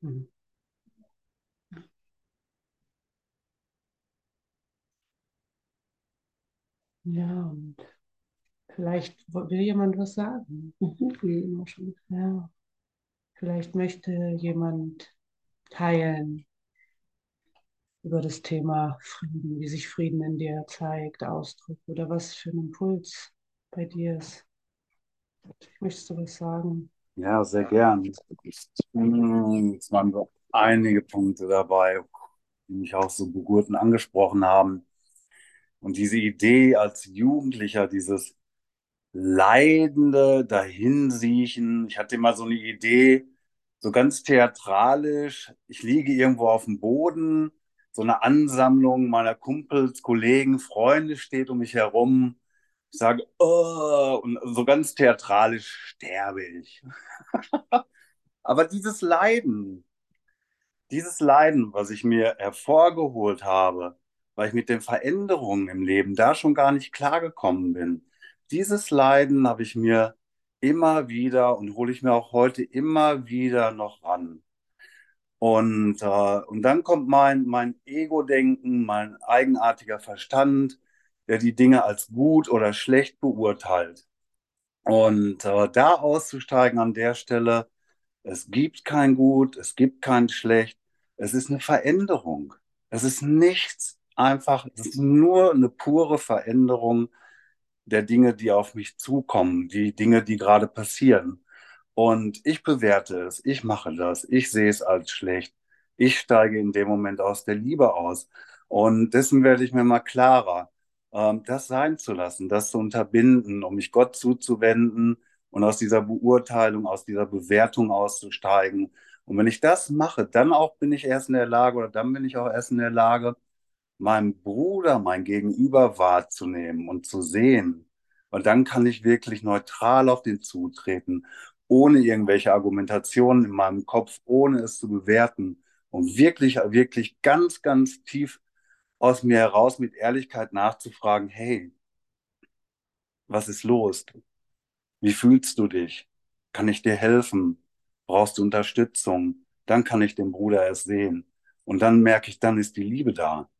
Mhm. Ja, und vielleicht will jemand was sagen. Mhm, ja. Vielleicht möchte jemand teilen, über das Thema Frieden, wie sich Frieden in dir zeigt, ausdrückt oder was für ein Impuls bei dir ist. Möchtest du was sagen? Ja, sehr gern. Hm, es waren doch einige Punkte dabei, die mich auch so Geburten angesprochen haben. Und diese Idee als Jugendlicher, dieses leidende Dahinsiechen. Ich hatte mal so eine Idee, so ganz theatralisch. Ich liege irgendwo auf dem Boden so eine Ansammlung meiner Kumpels, Kollegen, Freunde steht um mich herum. Ich sage, oh, und so ganz theatralisch sterbe ich. (laughs) Aber dieses Leiden, dieses Leiden, was ich mir hervorgeholt habe, weil ich mit den Veränderungen im Leben da schon gar nicht klargekommen bin, dieses Leiden habe ich mir immer wieder und hole ich mir auch heute immer wieder noch ran. Und, äh, und dann kommt mein, mein Ego-Denken, mein eigenartiger Verstand, der die Dinge als gut oder schlecht beurteilt. Und äh, da auszusteigen an der Stelle, es gibt kein Gut, es gibt kein Schlecht, es ist eine Veränderung. Es ist nichts einfach, es ist nur eine pure Veränderung der Dinge, die auf mich zukommen, die Dinge, die gerade passieren. Und ich bewerte es, ich mache das, ich sehe es als schlecht. Ich steige in dem Moment aus der Liebe aus. Und dessen werde ich mir mal klarer, das sein zu lassen, das zu unterbinden, um mich Gott zuzuwenden und aus dieser Beurteilung, aus dieser Bewertung auszusteigen. Und wenn ich das mache, dann auch bin ich erst in der Lage oder dann bin ich auch erst in der Lage, meinen Bruder, mein Gegenüber wahrzunehmen und zu sehen. Und dann kann ich wirklich neutral auf den zutreten ohne irgendwelche Argumentationen in meinem Kopf, ohne es zu bewerten und wirklich, wirklich ganz, ganz tief aus mir heraus mit Ehrlichkeit nachzufragen, hey, was ist los? Wie fühlst du dich? Kann ich dir helfen? Brauchst du Unterstützung? Dann kann ich den Bruder erst sehen. Und dann merke ich, dann ist die Liebe da.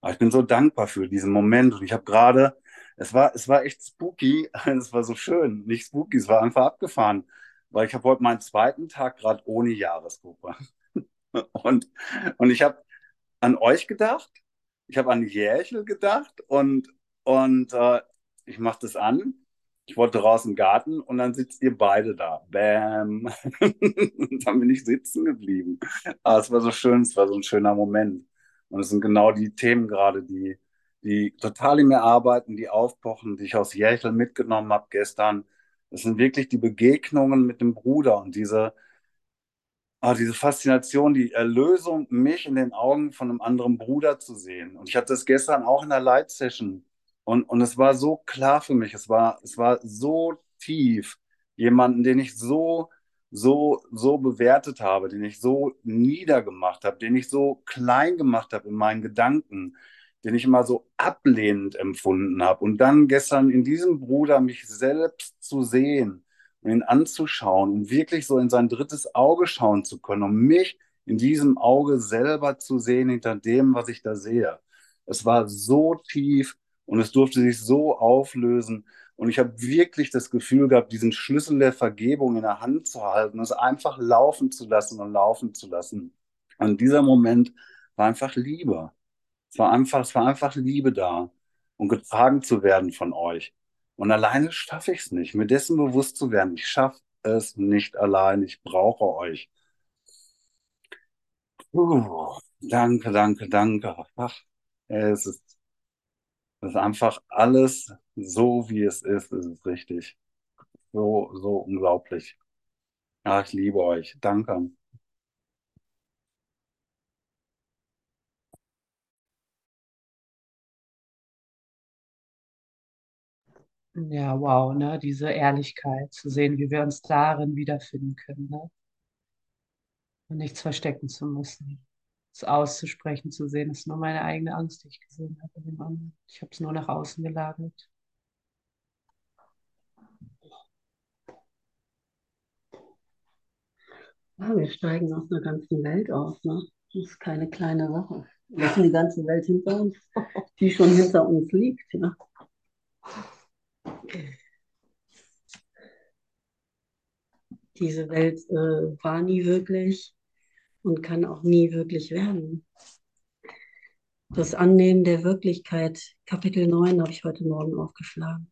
Aber ich bin so dankbar für diesen Moment. Und ich habe gerade es war, es war echt spooky. (laughs) Es war so schön. Nicht spooky, es war einfach abgefahren. Weil ich habe heute meinen zweiten Tag gerade ohne Jahresgruppe. (laughs) Und, und ich habe an euch gedacht. Ich habe an Järchel gedacht. Und, und äh, ich mache das an. Ich wollte raus im Garten und dann sitzt ihr beide da. Bam. und (laughs) dann bin ich sitzen geblieben. Aber es war so schön, es war so ein schöner Moment. Und es sind genau die Themen gerade, die, die total in mir arbeiten, die aufpochen, die ich aus Jächel mitgenommen habe gestern. Das sind wirklich die Begegnungen mit dem Bruder und diese, ah, diese Faszination, die Erlösung, mich in den Augen von einem anderen Bruder zu sehen. Und ich hatte das gestern auch in der Light-Session. Und, und es war so klar für mich, es war, es war so tief, jemanden, den ich so, so, so bewertet habe, den ich so niedergemacht habe, den ich so klein gemacht habe in meinen Gedanken, den ich immer so ablehnend empfunden habe. Und dann gestern in diesem Bruder mich selbst zu sehen und ihn anzuschauen und wirklich so in sein drittes Auge schauen zu können, um mich in diesem Auge selber zu sehen hinter dem, was ich da sehe. Es war so tief und es durfte sich so auflösen. Und ich habe wirklich das Gefühl gehabt, diesen Schlüssel der Vergebung in der Hand zu halten, es einfach laufen zu lassen und laufen zu lassen. Und dieser Moment war einfach Liebe. Es war einfach, es war einfach Liebe da und getragen zu werden von euch. Und alleine schaffe ich es nicht, mir dessen bewusst zu werden. Ich schaffe es nicht allein. Ich brauche euch. Uh, danke, danke, danke. Ach, es ist, es ist einfach alles so, wie es ist. Es ist richtig. So, so unglaublich. Ja, ich liebe euch. Danke. Ja, wow, ne? Diese Ehrlichkeit zu sehen, wie wir uns darin wiederfinden können, ne? Und nichts verstecken zu müssen. Es auszusprechen, zu sehen, ist nur meine eigene Angst, die ich gesehen habe dem anderen. Ich habe es nur nach außen gelagert. Ja, wir steigen aus einer ganzen Welt aus, ne? Das ist keine kleine Sache. Wir lassen die ganze Welt hinter uns, die schon hinter uns liegt, ja. Diese Welt äh, war nie wirklich und kann auch nie wirklich werden. Das Annehmen der Wirklichkeit, Kapitel 9 habe ich heute Morgen aufgeschlagen.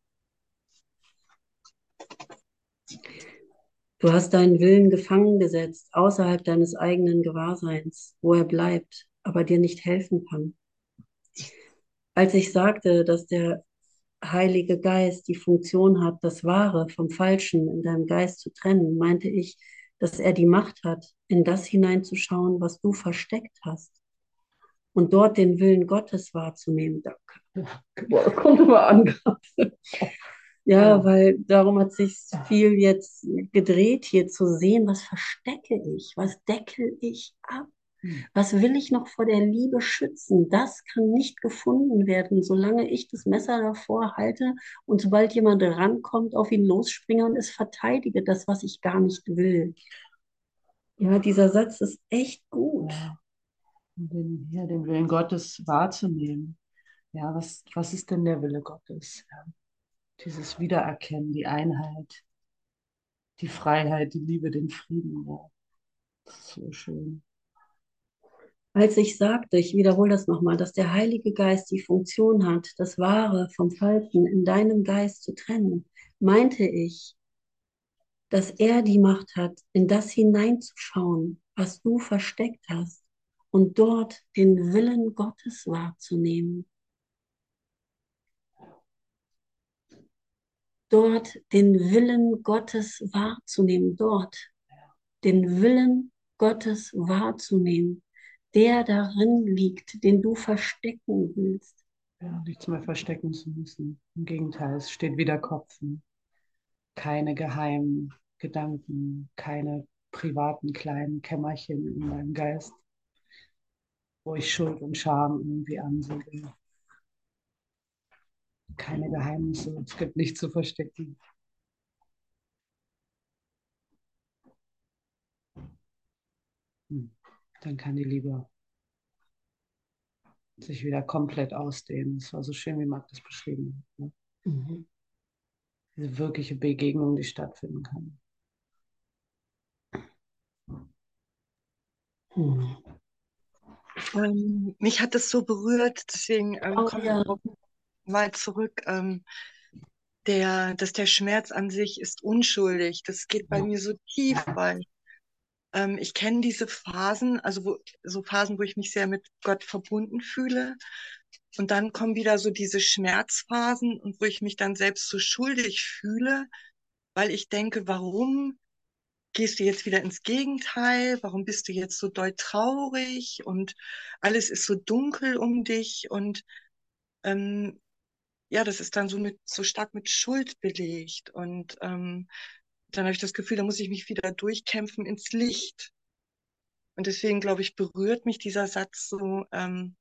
Du hast deinen Willen gefangen gesetzt, außerhalb deines eigenen Gewahrseins, wo er bleibt, aber dir nicht helfen kann. Als ich sagte, dass der Heilige Geist die Funktion hat, das Wahre vom Falschen in deinem Geist zu trennen, meinte ich, dass er die Macht hat, in das hineinzuschauen, was du versteckt hast und dort den Willen Gottes wahrzunehmen. Das kommt immer an. (laughs) Ja, ja, weil darum hat sich viel jetzt gedreht, hier zu sehen, was verstecke ich, was deckel ich ab. Was will ich noch vor der Liebe schützen? Das kann nicht gefunden werden, solange ich das Messer davor halte und sobald jemand rankommt, auf ihn losspringe und es verteidige, das, was ich gar nicht will. Ja, dieser Satz ist echt gut. Ja. Den, ja, den Willen Gottes wahrzunehmen. Ja, was, was ist denn der Wille Gottes? Ja. Dieses Wiedererkennen, die Einheit, die Freiheit, die Liebe, den Frieden. Ja. So schön als ich sagte, ich wiederhole das nochmal, dass der Heilige Geist die Funktion hat, das Wahre vom Falschen in deinem Geist zu trennen, meinte ich, dass er die Macht hat, in das hineinzuschauen, was du versteckt hast und dort den Willen Gottes wahrzunehmen. Dort den Willen Gottes wahrzunehmen, dort den Willen Gottes wahrzunehmen der darin liegt, den du verstecken willst. Ja, nichts mehr verstecken zu müssen. Im Gegenteil, es steht wieder Kopfen. Keine geheimen Gedanken, keine privaten kleinen Kämmerchen in meinem Geist, wo ich Schuld und Scham irgendwie ansehe. Keine Geheimnisse, es gibt nichts zu verstecken. Hm dann kann die Liebe sich wieder komplett ausdehnen. Es war so schön, wie Marc das beschrieben hat. Ne? Mhm. Diese wirkliche Begegnung, die stattfinden kann. Mhm. Ähm, mich hat das so berührt, deswegen ähm, oh, komme ja. ich mal zurück. Ähm, der, dass der Schmerz an sich ist unschuldig. Das geht bei ja. mir so tief, weil ähm, ich kenne diese Phasen, also wo, so Phasen, wo ich mich sehr mit Gott verbunden fühle. Und dann kommen wieder so diese Schmerzphasen und wo ich mich dann selbst so schuldig fühle, weil ich denke, warum gehst du jetzt wieder ins Gegenteil? Warum bist du jetzt so doll traurig und alles ist so dunkel um dich? Und ähm, ja, das ist dann so mit so stark mit Schuld belegt. Und ähm, dann habe ich das Gefühl, da muss ich mich wieder durchkämpfen ins Licht. Und deswegen, glaube ich, berührt mich dieser Satz so, ähm,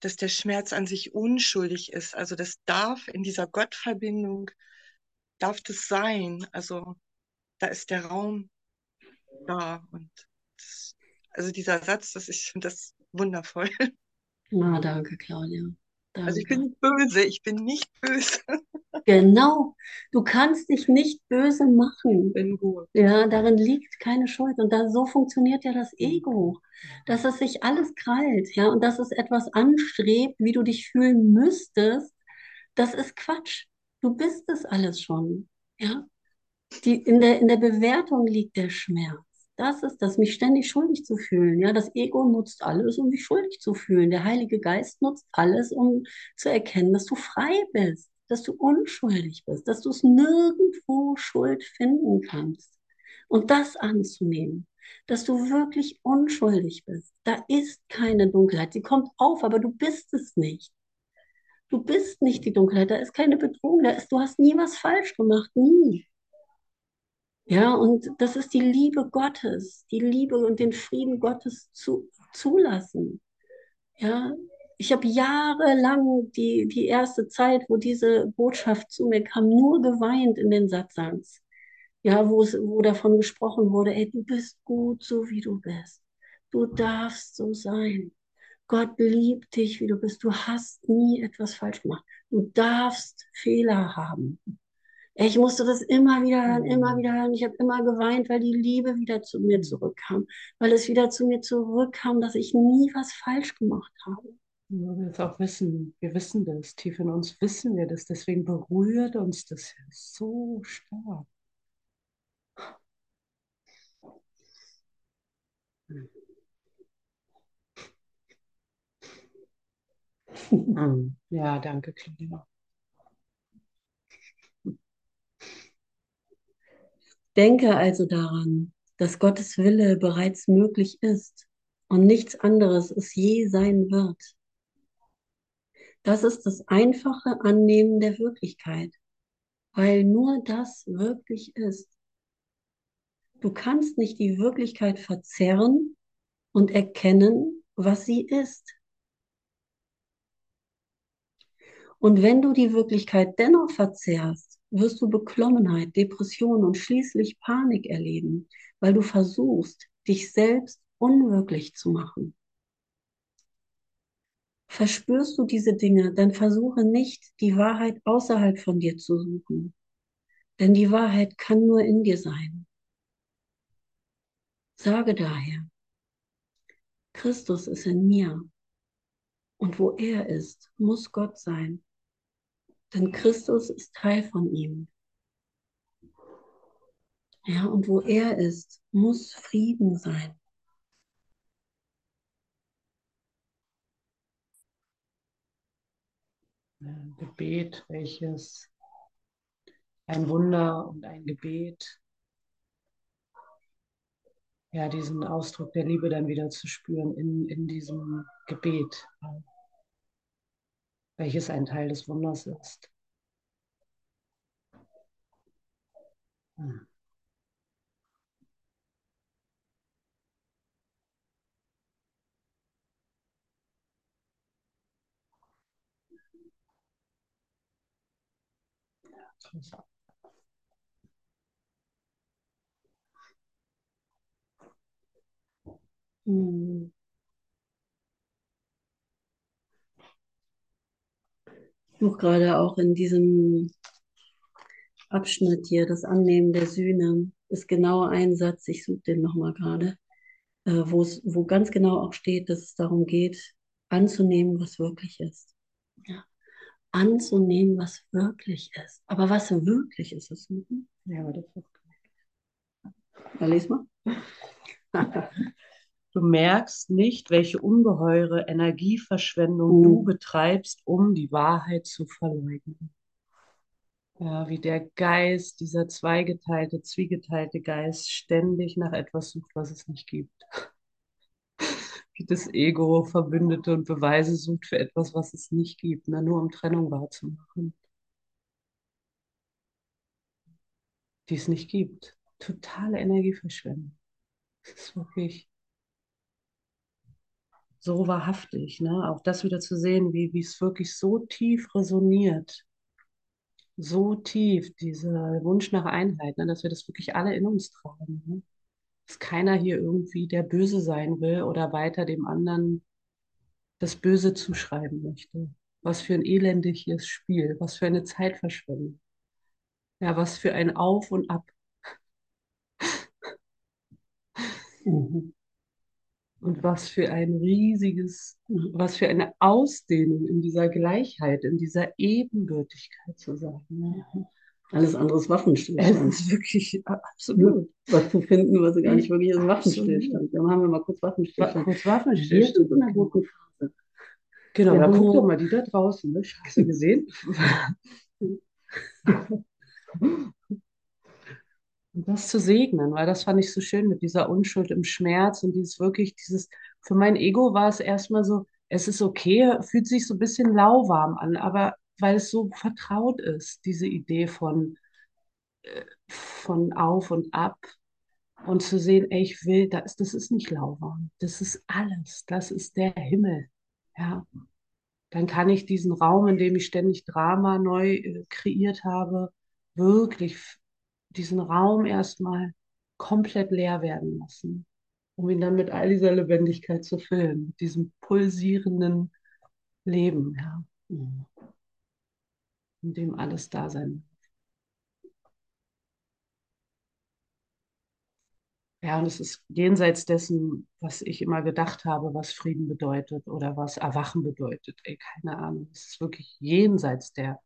dass der Schmerz an sich unschuldig ist. Also das darf in dieser Gottverbindung, darf das sein. Also da ist der Raum da. Und das, also dieser Satz, das ich finde das wundervoll. Na, danke, Claudia. Danke. Also ich bin nicht böse, ich bin nicht böse. (laughs) Genau, du kannst dich nicht böse machen. Bin gut. Ja, darin liegt keine Schuld. Und da, so funktioniert ja das Ego, dass es sich alles krallt, ja, und dass es etwas anstrebt, wie du dich fühlen müsstest. Das ist Quatsch. Du bist es alles schon, ja. Die, in, der, in der Bewertung liegt der Schmerz. Das ist das, mich ständig schuldig zu fühlen. Ja, das Ego nutzt alles, um mich schuldig zu fühlen. Der Heilige Geist nutzt alles, um zu erkennen, dass du frei bist, dass du unschuldig bist, dass du es nirgendwo Schuld finden kannst. Und das anzunehmen, dass du wirklich unschuldig bist. Da ist keine Dunkelheit. Sie kommt auf, aber du bist es nicht. Du bist nicht die Dunkelheit. Da ist keine Bedrohung. Da ist, du hast nie was falsch gemacht. Nie. Ja, und das ist die Liebe Gottes, die Liebe und den Frieden Gottes zu, zulassen. Ja, ich habe jahrelang die, die erste Zeit, wo diese Botschaft zu mir kam, nur geweint in den Satzangs. Ja, wo, es, wo davon gesprochen wurde, ey, du bist gut, so wie du bist. Du darfst so sein. Gott liebt dich, wie du bist. Du hast nie etwas falsch gemacht. Du darfst Fehler haben. Ich musste das immer wieder hören, immer mhm. wieder hören. Ich habe immer geweint, weil die Liebe wieder zu mir zurückkam, weil es wieder zu mir zurückkam, dass ich nie was falsch gemacht habe. Wir es auch wissen, wir wissen das, tief in uns wissen wir das, deswegen berührt uns das so stark. (laughs) Ja, danke, Claudia. Denke also daran, dass Gottes Wille bereits möglich ist und nichts anderes es je sein wird. Das ist das einfache Annehmen der Wirklichkeit, weil nur das wirklich ist. Du kannst nicht die Wirklichkeit verzerren und erkennen, was sie ist. Und wenn du die Wirklichkeit dennoch verzerrst, wirst du Beklommenheit, Depression und schließlich Panik erleben, weil du versuchst, dich selbst unwirklich zu machen. Verspürst du diese Dinge, dann versuche nicht, die Wahrheit außerhalb von dir zu suchen. Denn die Wahrheit kann nur in dir sein. Sage daher, Christus ist in mir. Und wo er ist, muss Gott sein denn Christus ist Teil von ihm. Ja, und wo er ist, muss Frieden sein. Ein Gebet, welches ein Wunder und ein Gebet, ja, diesen Ausdruck der Liebe dann wieder zu spüren in, in diesem Gebet welches ein Teil des Wunders ist. Hm. Hm. Suche gerade auch in diesem Abschnitt hier, das Annehmen der Sühne, ist genau ein Satz, ich suche den nochmal gerade, äh, wo ganz genau auch steht, dass es darum geht, anzunehmen, was wirklich ist. Ja. Anzunehmen, was wirklich ist. Aber was wirklich ist es? Mhm. Ja, aber das ist gut. Ja, lies mal. (laughs) Du merkst nicht, welche ungeheure Energieverschwendung mhm. du betreibst, um die Wahrheit zu verleugnen. Ja, wie der Geist, dieser zweigeteilte, zwiegeteilte Geist ständig nach etwas sucht, was es nicht gibt. (laughs) Wie das Ego Verbündete und Beweise sucht für etwas, was es nicht gibt, ne? nur um Trennung wahrzumachen. Die es nicht gibt. Totale Energieverschwendung. Das ist wirklich so wahrhaftig, ne? Auch das wieder zu sehen, wie, es wirklich so tief resoniert so tief, dieser Wunsch nach Einheit, ne, dass wir das wirklich alle in uns tragen. Ne? Dass keiner hier irgendwie der Böse sein will oder weiter dem anderen das Böse zuschreiben möchte. Was für ein elendiges Spiel, was für eine Zeitverschwendung. Ja, was für ein Auf und Ab. Mhm. Und was für ein riesiges, was für eine Ausdehnung in dieser Gleichheit, in dieser Ebenbürtigkeit zu sein. Ja. Alles andere ist Waffenstillstand. Es ist wirklich absolut. Was zu finden, was gar nicht wirklich ist, Waffenstillstand. Dann haben wir mal kurz Waffenstillstand. Kurz Waffenstillstand. in einer guten Phase. Genau, ja, guck doch mal die da draußen. Ne? Hast (laughs) du gesehen? (laughs) Und das zu segnen, weil das fand ich so schön mit dieser Unschuld im Schmerz und dieses wirklich, dieses, für mein Ego war es erstmal so, es ist okay, fühlt sich so ein bisschen lauwarm an, aber weil es so vertraut ist, diese Idee von, äh, von auf und ab und zu sehen, ey, ich will, das, das ist nicht lauwarm, das ist alles, das ist der Himmel, ja. Dann kann ich diesen Raum, in dem ich ständig Drama neu äh, kreiert habe, wirklich diesen Raum erstmal komplett leer werden lassen, um ihn dann mit all dieser Lebendigkeit zu füllen, mit diesem pulsierenden Leben, ja, in dem alles da sein Ja, und es ist jenseits dessen, was ich immer gedacht habe, was Frieden bedeutet oder was Erwachen bedeutet. Ey, keine Ahnung. Es ist wirklich jenseits der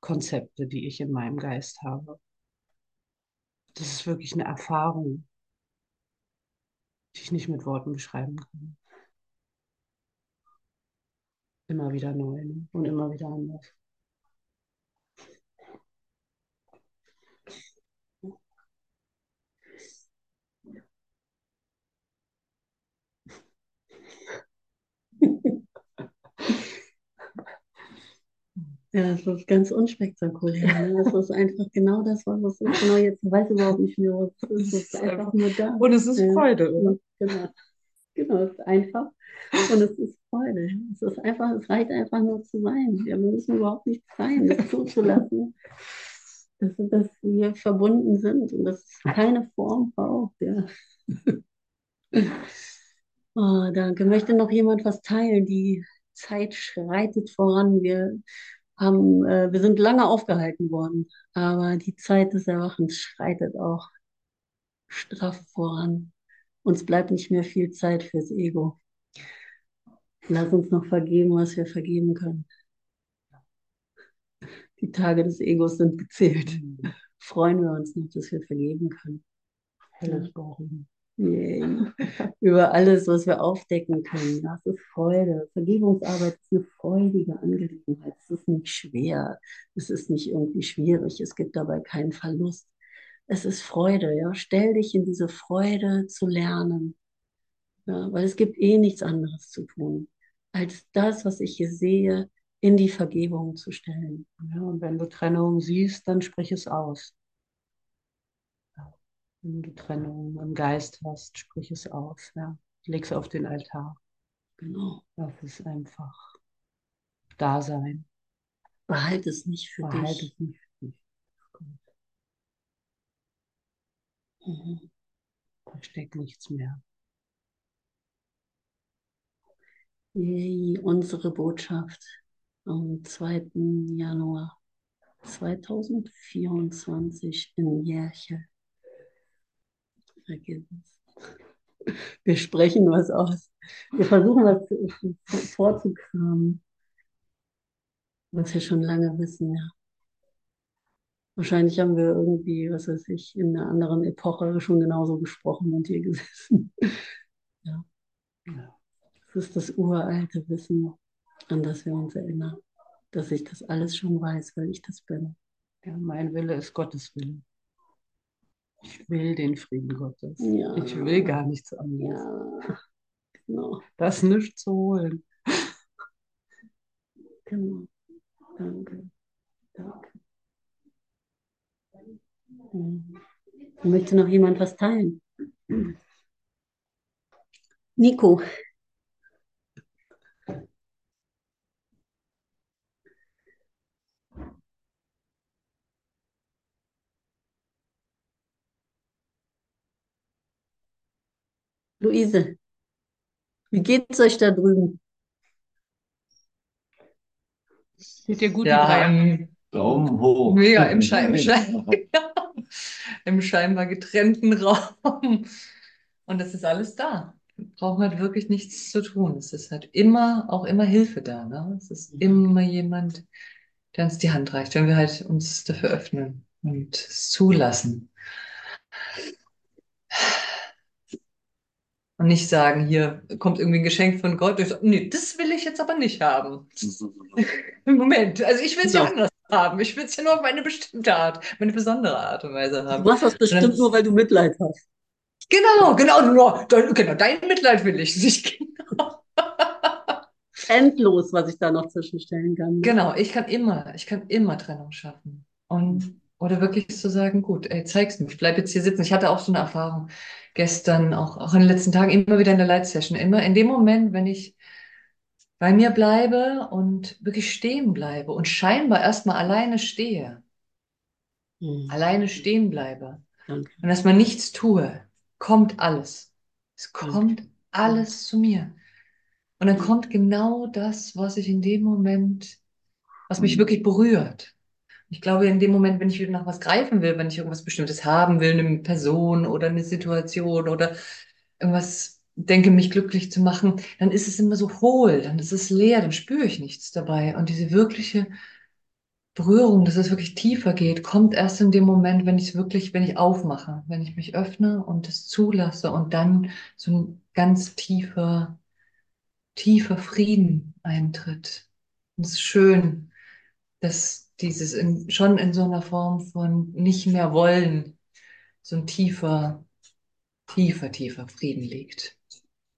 Konzepte, die ich in meinem Geist habe das ist wirklich eine Erfahrung, die ich nicht mit Worten beschreiben kann. Immer wieder neu ne? und immer wieder anders. Ja, das ist ganz unspektakulär. Ne? Das ist einfach genau das, was es ist. Genau jetzt weiß ich überhaupt nicht mehr, was es ist. Es ist einfach nur da. Und es ist Freude, oder? Genau. Genau, es ist einfach. Und es ist Freude. Es ist einfach, es reicht einfach nur zu sein. Wir müssen überhaupt nicht sein, das zuzulassen, dass, dass wir verbunden sind und dass es keine Form braucht. Ja. Oh, (laughs) danke. Möchte noch jemand was teilen? Die Zeit schreitet voran. Wir haben, äh, wir sind lange aufgehalten worden, aber die Zeit des Erwachens schreitet auch straff voran. Uns bleibt nicht mehr viel Zeit fürs Ego. Lass uns noch vergeben, was wir vergeben können. Die Tage des Egos sind gezählt. Freuen wir uns noch, dass wir vergeben können. Helles Brauchen. Yay. (laughs) über alles, was wir aufdecken können. Das ist Freude. Vergebungsarbeit ist eine freudige Angelegenheit. Es ist nicht schwer. Es ist nicht irgendwie schwierig. Es gibt dabei keinen Verlust. Es ist Freude. Ja? Stell dich in diese Freude zu lernen. Ja? Weil es gibt eh nichts anderes zu tun, als das, was ich hier sehe, in die Vergebung zu stellen. Ja, und wenn du Trennung siehst, dann sprich es aus. Wenn du Trennung im Geist hast, sprich es aus. Ja. Leg es auf den Altar. Genau. Das ist einfach Dasein. Behalte es nicht für Behalte dich. es nicht für dich. Mhm. Da steckt nichts mehr. Yay, unsere Botschaft am 2. Januar 2024 in Järche vergiss es. Wir sprechen was aus. Wir versuchen was vorzukramen, was wir schon lange wissen, ja. Wahrscheinlich haben wir irgendwie, was weiß ich, in einer anderen Epoche schon genauso gesprochen und hier gesessen. ja. Das ist das uralte Wissen, an das wir uns erinnern, dass ich das alles schon weiß, weil ich das bin. Ja, mein Wille ist Gottes Wille. Ich will den Frieden Gottes. Ja. Ich will gar nichts anderes. Ja. Genau. Das nicht zu holen. Genau. Danke. Danke. Hm. Möchte noch jemand was teilen? Nico. Luise, wie geht's euch da drüben? Geht dir gut, ja, die drei? Ähm, Daumen hoch. Mega, im, Schein, Schein, (laughs) im scheinbar getrennten Raum. Und das ist alles da. Brauchen halt wirklich nichts zu tun. Es ist halt immer, auch immer Hilfe da. Ne? Es ist immer jemand, der uns die Hand reicht, wenn wir halt uns dafür öffnen und es zulassen. Und nicht sagen, hier kommt irgendwie ein Geschenk von Gott. Ich so, nee, das will ich jetzt aber nicht haben. (laughs) Moment, also ich will es ja anders haben. Ich will es ja nur auf meine bestimmte Art, meine besondere Art und Weise haben. Du machst das bestimmt dann, nur, weil du Mitleid hast. Genau, genau, nur, genau, dein Mitleid will ich nicht. (laughs) Genau. Endlos, was ich da noch zwischenstellen kann. Genau, ich kann immer, ich kann immer Trennung schaffen. Und oder wirklich zu sagen, gut, ey, zeig's mir, ich bleib jetzt hier sitzen. Ich hatte auch so eine Erfahrung gestern, auch, auch in den letzten Tagen, immer wieder in der Light-Session. Immer in dem Moment, wenn ich bei mir bleibe und wirklich stehen bleibe und scheinbar erstmal alleine stehe, mhm. alleine stehen bleibe Danke. und erstmal nichts tue, kommt alles. Es kommt Danke. alles zu mir. Und dann kommt genau das, was ich in dem Moment, was mich mhm. wirklich berührt. Ich glaube, in dem Moment, wenn ich wieder nach was greifen will, wenn ich irgendwas Bestimmtes haben will, eine Person oder eine Situation oder irgendwas denke, mich glücklich zu machen, dann ist es immer so hohl, dann ist es leer, dann spüre ich nichts dabei. Und diese wirkliche Berührung, dass es wirklich tiefer geht, kommt erst in dem Moment, wenn ich es wirklich, wenn ich aufmache, wenn ich mich öffne und es zulasse und dann so ein ganz tiefer, tiefer Frieden eintritt. Und es ist schön, dass dieses in, schon in so einer Form von nicht mehr wollen, so ein tiefer, tiefer, tiefer Frieden liegt.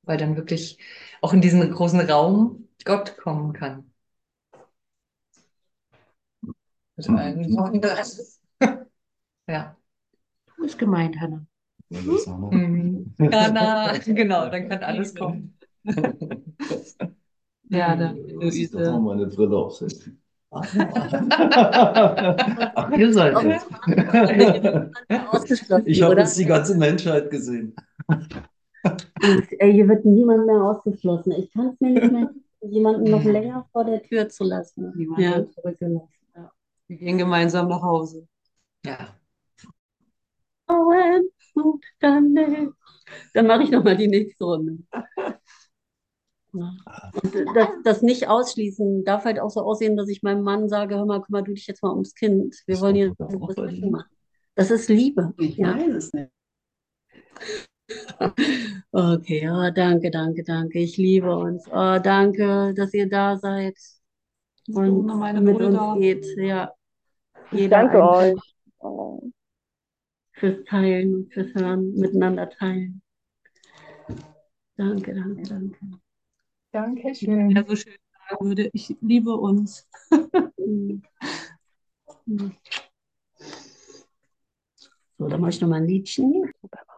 Weil dann wirklich auch in diesen großen Raum Gott kommen kann. Mit allen Wonders. ja. Du bist gemeint, Hanna. Mhm. Hanna, (laughs) genau, dann kann alles kommen. (laughs) ja, dann. Ich mal meine Brille aufsetzen. Ach, ihr seid es. Ich habe jetzt die ganze Menschheit gesehen. ey, hier wird niemand mehr ausgeschlossen. Ich kann es mir nicht mehr jemanden noch länger vor der Tür zu lassen. Niemand ja. zurückgelassen. Ja. Wir gehen gemeinsam nach Hause. Ja. Dann mache ich nochmal die nächste Runde. (laughs) Und das, das, nicht ausschließen darf halt auch so aussehen, dass ich meinem Mann sage, hör mal, kümmere du dich jetzt mal ums Kind. Wir das wollen hier was machen. Das ist Liebe. Ich ja. weiß es nicht. (laughs) Okay, oh, danke, danke, danke. Ich liebe uns. Oh, danke, dass ihr da seid und mit Brüder. uns geht. Ja. Ich danke euch. Fürs Teilen, fürs Hören, miteinander teilen. Danke, danke, danke. Dankeschön. Ja, so schön sagen würde, ich liebe uns. (laughs) so, dann mache ich nochmal ein Liedchen. Super.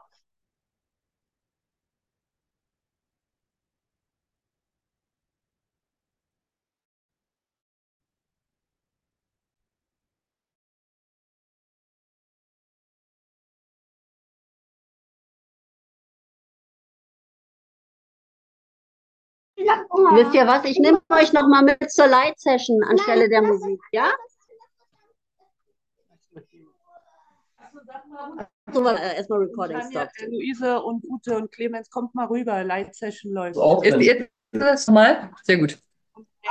Wisst ihr was? Ich nehme euch noch mal mit zur Light Session anstelle der Musik, ja? So, äh, erstmal Recording Stop. Äh, Luise und Ute und Clemens, kommt mal rüber. Light Session läuft. Jetzt, jetzt das mal. Sehr gut. Ja.